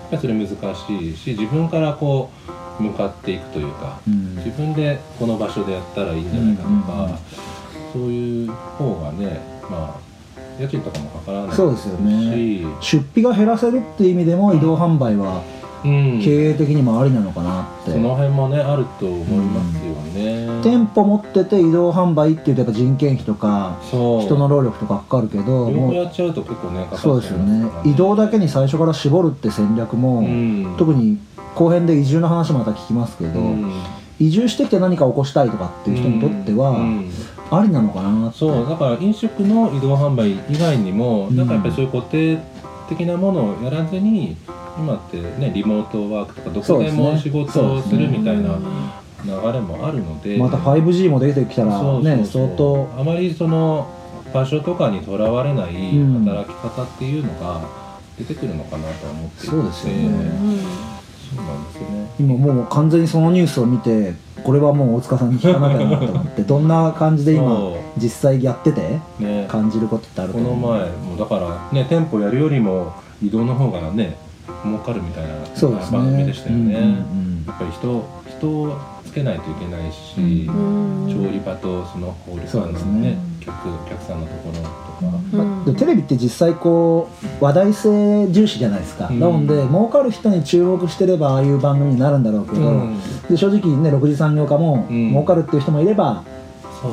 Speaker 7: ぱりそれ難しいし自分からこう向かっていくというか、
Speaker 1: うん。
Speaker 7: 自分でこの場所でやったらいいんじゃないかとか、そういう方がねまあ家賃とかもかからない
Speaker 1: そうですよね。
Speaker 7: し、
Speaker 1: 出費が減らせるっていう意味でも移動販売は
Speaker 7: うん、
Speaker 1: 経営的にもありなのかなって、
Speaker 7: その辺もねあると思いますよね。
Speaker 1: 店舗持ってて移動販売っていうとやっぱ人件費とか
Speaker 7: そう。
Speaker 1: 人の労力とかかかるけど
Speaker 7: 両
Speaker 1: もう
Speaker 7: 方やっちゃうと結構ねかかっちゃいます
Speaker 1: そうですよね。移動だけに最初から絞るって戦略も、
Speaker 7: うん。
Speaker 1: 特に後編で移住の話もまた聞きますけど、
Speaker 7: うん。
Speaker 1: 移住してきて何か起こしたいとかっていう人にとっては、
Speaker 7: うん。
Speaker 1: ありなのかなって。
Speaker 7: そうだから飲食の移動販売以外にも、
Speaker 1: うん。
Speaker 7: なんかやっぱりそういう固定的なものをやらずに今ってねリモートワークとかどこでも仕事をするみたいな
Speaker 5: うん
Speaker 7: 流れもあるので。
Speaker 1: また 5G も出てきたらね相当。
Speaker 7: あまりその場所とかにとらわれない
Speaker 1: うん。
Speaker 7: 働き方っていうのが出てくるのかなとは思っていて。
Speaker 1: そうですよね。
Speaker 7: そうなんですよね。
Speaker 1: 今もう完全にそのニュースを見てこれはもう大塚さんに聞かなきゃなと思って [laughs] どんな感じで今実際やってて
Speaker 7: ね。
Speaker 1: 感じることってあると
Speaker 7: この
Speaker 1: 思う
Speaker 7: 前もうだからね店舗やるよりも移動の方がね儲かるみたいな
Speaker 1: ね。
Speaker 7: 番組でしたよね、
Speaker 1: うんうん
Speaker 7: やっぱり人人をつけないといけないし、
Speaker 3: うん。
Speaker 7: 調理場とそのホール
Speaker 1: そう
Speaker 7: さんの
Speaker 1: ですね
Speaker 7: お客さんのところとか、
Speaker 1: まあでテレビって実際こう話題性重視じゃないですか、
Speaker 7: うん。
Speaker 1: なので儲かる人に注目してればああいう番組になるんだろうけど、
Speaker 7: うん。
Speaker 1: で正直ね6次産業化も
Speaker 7: うん。
Speaker 1: 儲かるっていう人もいれば、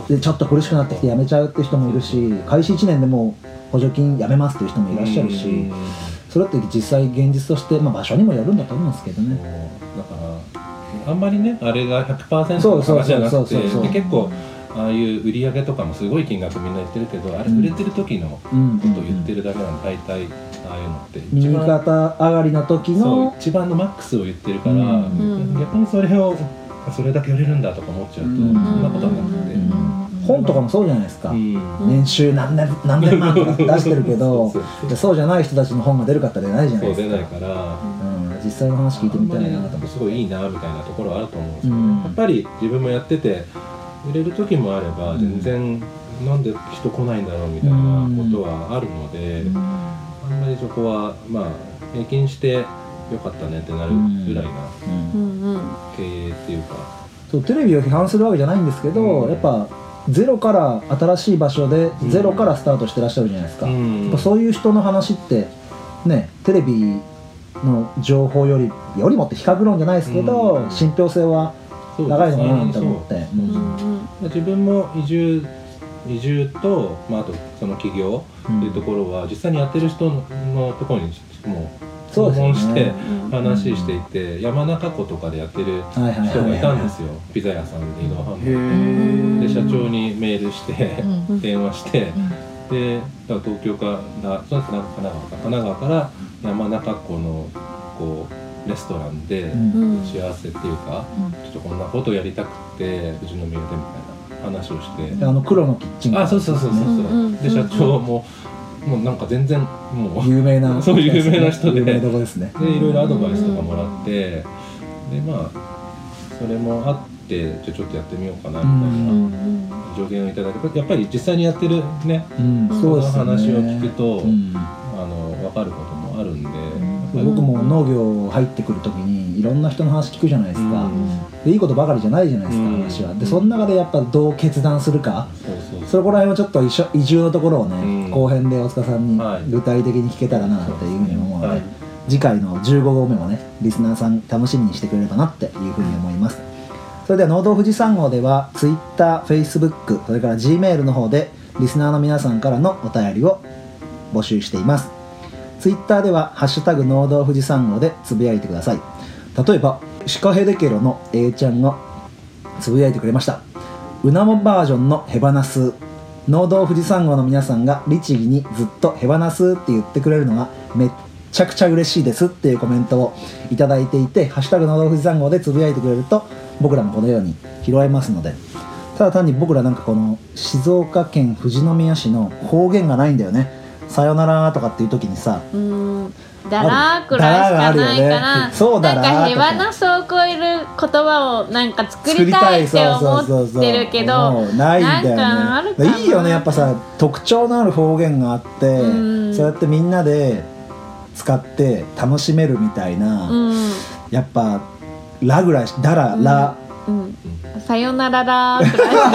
Speaker 1: でちょっと苦しくなってきて辞めちゃうっていう人もいるし開始1年でもう補助金やめますっていう人もいらっしゃるし、
Speaker 7: うん。
Speaker 1: それって実際現実として、まあ、場所にもよるんだと思うんですけどね。
Speaker 7: だからあんまりねあれが100%の
Speaker 1: そうそう
Speaker 7: 話じゃなくて
Speaker 1: そうそうそう。
Speaker 7: で結構ああいう売り上げとかもすごい金額みんな言ってるけどあれ
Speaker 1: うん。
Speaker 7: 売れてる時のこ
Speaker 1: うん
Speaker 7: とを言ってるだけなんで大体ああいうのって。一
Speaker 1: 右
Speaker 7: 番
Speaker 1: 肩上がりの時の
Speaker 7: 一番のマックスを言ってるから、
Speaker 1: うん。
Speaker 7: 逆にそれをそれだけ売れるんだとか思っちゃうと、
Speaker 1: うん。
Speaker 7: そんなことはなくて、
Speaker 1: 本とかもそうじゃないですか、
Speaker 7: うん。
Speaker 1: 年収何年何千万とか出してるけど [laughs]
Speaker 7: そう
Speaker 1: じゃない人たちの本が出るかったら出ないじゃないですか。
Speaker 7: 出ないから、
Speaker 1: うん。実際の話聞いてみたいなと
Speaker 7: すごいいいなみたいなところはあると思うんですけど、
Speaker 1: うん。
Speaker 7: やっぱり自分もやってて売れる時もあれば
Speaker 1: うん。
Speaker 7: 全然なんで人来ないんだろうみたいなことはあるので、あんまりそこはまあ平均してよかったねってなるぐらいな
Speaker 1: うん
Speaker 3: うんうん
Speaker 7: 経営っていうか、
Speaker 1: そうテレビを批判するわけじゃないんですけど、
Speaker 7: うん。
Speaker 1: やっぱゼロから新しい場所で
Speaker 7: うん。
Speaker 1: ゼロからスタートしてらっしゃるじゃないですか、
Speaker 7: うん。
Speaker 1: やっぱそういう人の話ってねテレビの情報よりよりもって比較論じゃないですけど、
Speaker 7: うん。
Speaker 1: 信憑性は長いのかなって思って、
Speaker 7: そう。
Speaker 1: う。ん
Speaker 3: うん。
Speaker 7: 自分も移住移住と、まあ、あとその起業
Speaker 1: うん。
Speaker 7: っていうところは実際にやってる人のところにもう
Speaker 1: そう
Speaker 7: 訪問して話していて、山中湖とかでやってる人がいたんですよ。ピザ屋さん移動販
Speaker 6: へ
Speaker 7: 売で社長にメールして、
Speaker 5: うん。
Speaker 7: 電話して、でだから東京からそうです神奈川か神奈川から山中湖のこうレストランで
Speaker 1: うん。
Speaker 7: 打ち合わせっていうか、ちょっとこんなことやりたくて富士宮でみたいな話をして。
Speaker 1: であの黒のキッチン
Speaker 7: あそうそうそうそう。そう、で社長ももうなんか全然もう
Speaker 1: 有名な
Speaker 7: そう有名な人で。
Speaker 1: 有名ですね。
Speaker 7: でいろいろアドバイスとかもらって。でまあそれもあってじゃあちょっとやってみようかなみたい
Speaker 1: うん。
Speaker 7: な助言をいただいてやっぱり実際にやってるね
Speaker 1: うん。
Speaker 3: うん
Speaker 1: そうですよね。
Speaker 7: 話を聞くと
Speaker 1: うん。
Speaker 7: あの分かることもあるんで、
Speaker 1: 僕も農業入ってくる時にいろんな人の話聞くじゃないですか、でいいことばかりじゃないじゃないですか、
Speaker 7: うん。
Speaker 1: 話は。でその中でやっぱどう決断するか。
Speaker 7: そ
Speaker 1: こら辺はちょっと移住のところをね、
Speaker 7: うん。
Speaker 1: 後編で大塚さんに
Speaker 7: はい。
Speaker 1: 具体的に聞けたらなっていうふうに思うので、
Speaker 7: はい。
Speaker 1: 次回の15号目もねリスナーさん楽しみにしてくれればなっていうふうに思います。それでは農道富士山号では TwitterFacebook それから Gmail の方でリスナーの皆さんからのお便りを募集していますツイッターでは「ハッシュタグ農道富士山号」でつぶやいてください。例えばシカヘデケロの A ちゃんがつぶやいてくれました。うなもバージョンのヘバナス。農道富士山号の皆さんが律儀にずっとヘバナスって言ってくれるのがめっちゃくちゃ嬉しいですっていうコメントをいただいていて「ハッシュタグ農道富士山号」でつぶやいてくれると僕らもこのように拾えますので。ただ単に僕らなんかこの静岡県富士宮市の方言がないんだよね「さよなら」とかっていう時にさ
Speaker 3: うんだらーくらいしかないか
Speaker 1: だらねそうだ
Speaker 3: なんか。
Speaker 1: とか
Speaker 3: ヘバナスを超える言葉をなんか作りたいって思ってるけど
Speaker 1: ないんだよ
Speaker 3: なんかあるかない
Speaker 1: いよね。やっぱさ特徴のある方言があって
Speaker 3: うん。
Speaker 1: そうやってみんなで使って楽しめるみたいな、
Speaker 3: うん。
Speaker 1: やっぱ「ら」ぐらいし「だら」「ら」
Speaker 3: うんさよなららー。くらいしか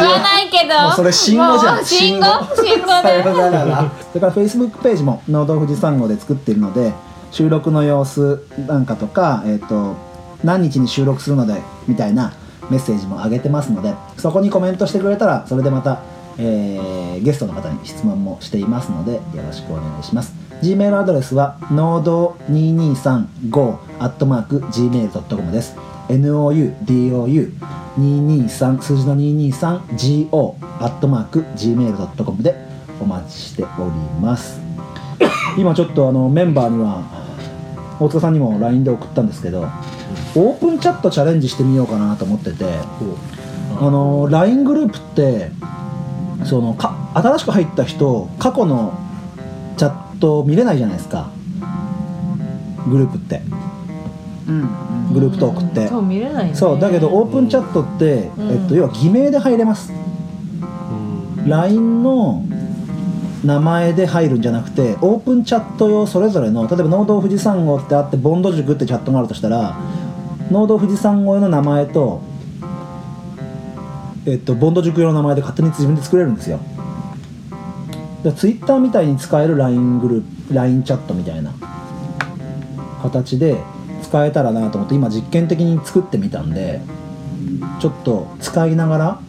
Speaker 3: 言わないけど。
Speaker 1: それ信号じゃん。
Speaker 3: 信号信号
Speaker 1: さよ
Speaker 3: で
Speaker 1: なら。らそれから Facebook ページも農道富士山号で作っているので収録の様子なんかとか、えー、と何日に収録するのでみたいなメッセージも上げてますのでそこにコメントしてくれたらそれでまた、えーゲストの方に質問もしていますのでよろしくお願いします。Gmail アドレスは農道2235 gmail.com です NOUDOU223 数字の 223GO gmail.com でお待ちしております。[coughs] 今ちょっとあのメンバーには大塚さんにも LINE で送ったんですけどオープンチャットチャレンジしてみようかなと思っててあの LINE グループってそのか新しく入った人過去のチャット見れないじゃないですか。グループってグループトークって。
Speaker 5: そう見れないね。
Speaker 1: そうだけどオープンチャットって、
Speaker 3: うん。
Speaker 1: えっと、要は偽名で入れます。
Speaker 7: うん。
Speaker 1: LINE の名前で入るんじゃなくてオープンチャット用それぞれの例えば農道富士山号ってあってボンド塾ってチャットがあるとしたら農道富士山号用の名前と、えっと、ボンド塾用の名前で勝手に自分で作れるんですよ。で Twitter みたいに使える LINE グループ LINE チャットみたいな形で使えたらなと思って今実験的に作ってみたんでちょっと使いながら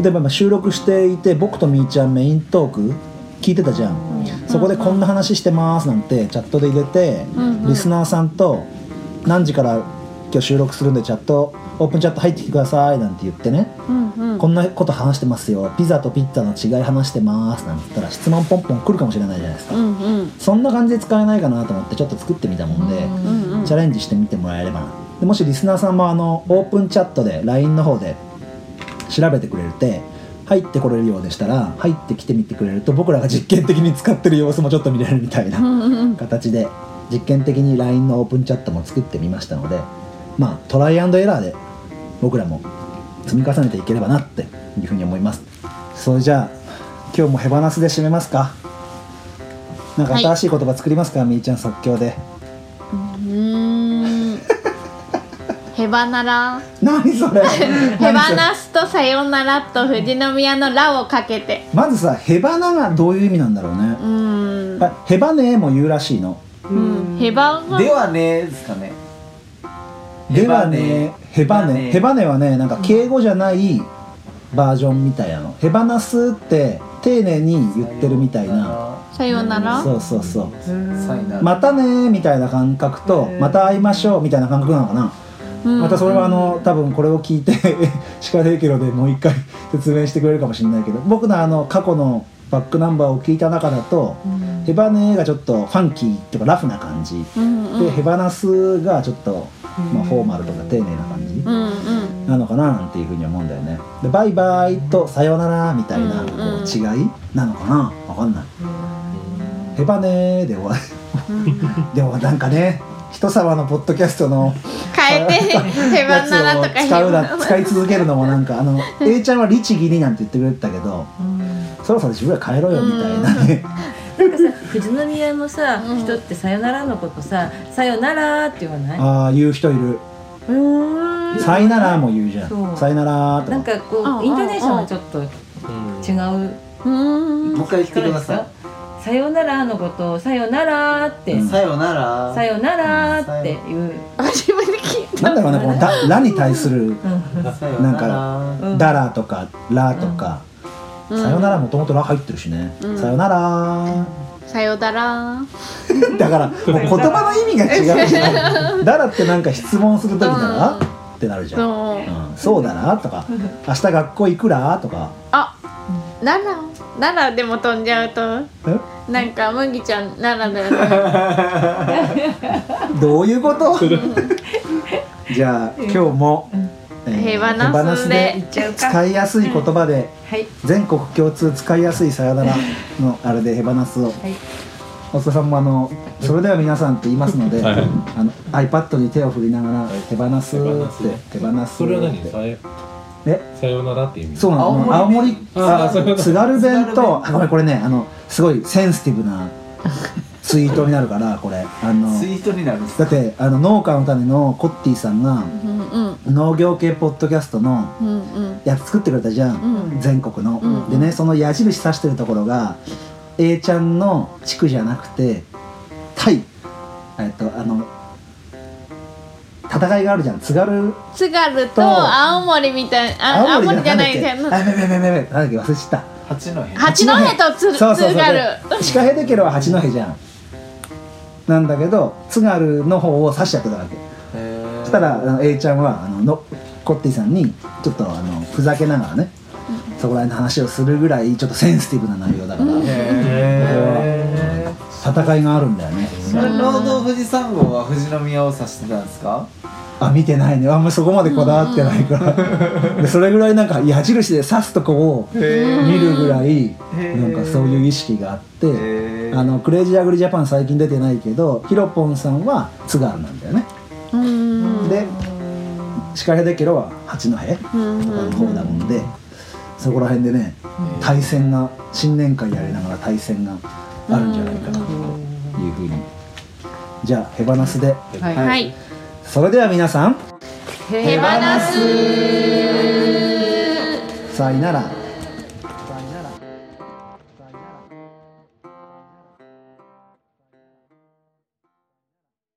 Speaker 1: 例えば今収録していて僕とみーちゃんメイントーク聞いてたじゃん、そこでこんな話してますなんてチャットで入れて、リスナーさんと何時から今日収録するんでチャットオープンチャット入ってきてくださいなんて言ってね、
Speaker 3: うんうん。
Speaker 1: こんなこと話してますよ。ピザとピッツァの違い話してますなんて言ったら質問ポンポン来るかもしれないじゃないですか、
Speaker 3: うんうん。
Speaker 1: そんな感じで使えないかなと思ってちょっと作ってみたもんで、
Speaker 3: うんうん
Speaker 1: チャレンジしてみてもらえればな。でもしリスナーさんもあのオープンチャットで LINE の方で調べてくれて入ってこれるようでしたら入ってきてみてくれると僕らが実験的に使ってる様子もちょっと見れるみたいな形で実験的に LINE のオープンチャットも作ってみましたのでまあトライアンドエラーで僕らも積み重ねていければなっていうふうに思います。それじゃあ今日もヘバナスで締めますか？なんか新しい言葉作りますか、みーちゃん即興で
Speaker 3: ヘバナラ
Speaker 1: 何それ。
Speaker 3: ヘ [laughs]
Speaker 1: 何それ。
Speaker 3: バナスとさよならと富士宮のラをかけて。
Speaker 1: まずさヘバナがどういう意味なんだろうね。
Speaker 3: う、ーん。
Speaker 1: あヘバネも言うらしいの。
Speaker 3: うん。ヘバが
Speaker 6: ではねですかね。
Speaker 1: ではねヘバネヘバネはねなんか敬語じゃないバージョンみたいなの。ヘバナスって丁寧に言ってるみたいな。
Speaker 3: さよなら？
Speaker 1: そうそうそう。
Speaker 6: さいなら。
Speaker 1: またねーみたいな感覚とまた会いましょうみたいな感覚なのかな。
Speaker 3: うん
Speaker 1: またそれはあの多分これを聞いてシカヘイケロでもう一回説明してくれるかもしれないけど僕のあの過去のバックナンバーを聞いた中だとヘバネがちょっとファンキーっていうかラフな感じ。
Speaker 3: うんうん。
Speaker 1: でヘバナスがちょっとまあフォーマルとか丁寧な感じ。
Speaker 3: うんうん。
Speaker 1: なのかななんていうふうに思うんだよね。でバイバイとさよならみたいなこ
Speaker 3: う
Speaker 1: 違いなのかな？わかんない。ヘバネで終わる。[laughs] でもなんかね人様のポッドキャストの
Speaker 3: 変えてヘバ
Speaker 1: やつ
Speaker 3: ナラとか。
Speaker 1: を使うだ
Speaker 3: ヘバナ
Speaker 1: 使い続けるのもなんかあの A ちゃんは律儀になんて言ってくれてたけどそろそろ自分ら帰ろうよみたいなね。
Speaker 5: なんかさ富士宮のさ、
Speaker 3: うん
Speaker 5: 人ってさよならのことささよならって言わない？
Speaker 1: ああ言う人いる。
Speaker 5: うーん。
Speaker 1: さいならも言うじゃ
Speaker 5: そ
Speaker 1: ん
Speaker 5: う。
Speaker 1: さいならと
Speaker 5: なん
Speaker 1: か
Speaker 5: かこ
Speaker 3: う
Speaker 5: イントネーションはちょっと違う。
Speaker 3: うーん。
Speaker 6: もう一回言ってください
Speaker 5: さよならのことをさよならって、
Speaker 1: うん。
Speaker 6: さよなら。
Speaker 5: さよならっていう、
Speaker 3: 初めて聞い
Speaker 1: なんだろうねこのだ「ら」に対する
Speaker 6: さよ
Speaker 1: なん
Speaker 6: な
Speaker 1: か「
Speaker 5: うん。
Speaker 1: だら」とか「ら」とか「
Speaker 3: た
Speaker 1: さよなら」もともと「ら」入ってるしね。
Speaker 3: うん「
Speaker 1: さよなら」
Speaker 3: さよだら。[laughs]
Speaker 1: だからもう言葉の意味が違うじゃん「だら」ってなんか質問する時だらってなるじゃん。
Speaker 3: そう
Speaker 1: うん。そうだなとか「[laughs] 明日学校行くら?」とか。
Speaker 3: あ奈良奈良でも飛んじゃうと。
Speaker 1: え？
Speaker 3: なんか麦ちゃん奈良だよね。[laughs]
Speaker 1: どういうこと？[laughs] じゃあ今日も、えー
Speaker 3: ヘバナスで
Speaker 1: 使いやすい言葉で
Speaker 5: はい。
Speaker 1: 全国共通使いやすいさよならのあれでヘバナスを。
Speaker 5: はい。
Speaker 1: 大塚さんもあのそれでは皆さんって言いますので、
Speaker 7: はい。はい
Speaker 1: あの iPad に手を振りながら手放すって手放す。
Speaker 7: それは何？
Speaker 1: ってえ？
Speaker 7: さよならって意味？
Speaker 1: そうなの。
Speaker 6: 青森
Speaker 1: 青森
Speaker 7: あ
Speaker 1: 津軽弁とあこれこれねあのすごいセンシティブなツイートになるからこれ。あの
Speaker 6: ツイートになる
Speaker 1: だってあの農家の種のコッティさんが
Speaker 3: うんうん。
Speaker 1: 農業系ポッドキャストの
Speaker 3: うんうん。
Speaker 1: やつ作ってくれたじゃん、
Speaker 3: うん。
Speaker 1: 全国の、
Speaker 3: うん
Speaker 1: でねその矢印指してるところが A ちゃんの地区じゃなくてタイ。えっとあの戦いがあるじゃん。津軽。
Speaker 3: 津軽と
Speaker 1: と
Speaker 3: 青森みたいあ青森じゃない
Speaker 1: んだっけ？
Speaker 3: じゃん
Speaker 1: あめめめめめなんだっけ？忘れちゃった。
Speaker 6: 八戸。
Speaker 3: 八戸と津津
Speaker 1: そうそうそう。
Speaker 3: 軽。
Speaker 1: でシカヘデケロは八戸じゃん。なんだけど津軽の方を指しちゃってたわけ。そしたらあの A ちゃんはあののコッティさんにちょっとあのふざけながらねそこら辺の話をするぐらいちょっとセンシティブな内容だから、
Speaker 6: へ
Speaker 1: 戦いがあるんだよね。
Speaker 6: ーそれ労働富士山号は富士宮を指してたんですか？
Speaker 1: あ見てないね。あんまりそこまでこだわってないから、でそれぐらいなんか矢印で指すとこを見るぐらいなんかそういう意識があって、あのクレイジーアグリジャパン最近出てないけどヒロポンさんは津軽なんだよね、
Speaker 3: うん。
Speaker 1: でシカヘデケロは八戸とか
Speaker 3: うん
Speaker 1: の方だもんで、そこら辺でね対戦が新年会やりながら対戦があるんじゃないかなというふうに。じゃあヘバナスで。
Speaker 5: はい。
Speaker 3: はい
Speaker 1: それでは皆さん
Speaker 3: 手放す。
Speaker 1: さいなら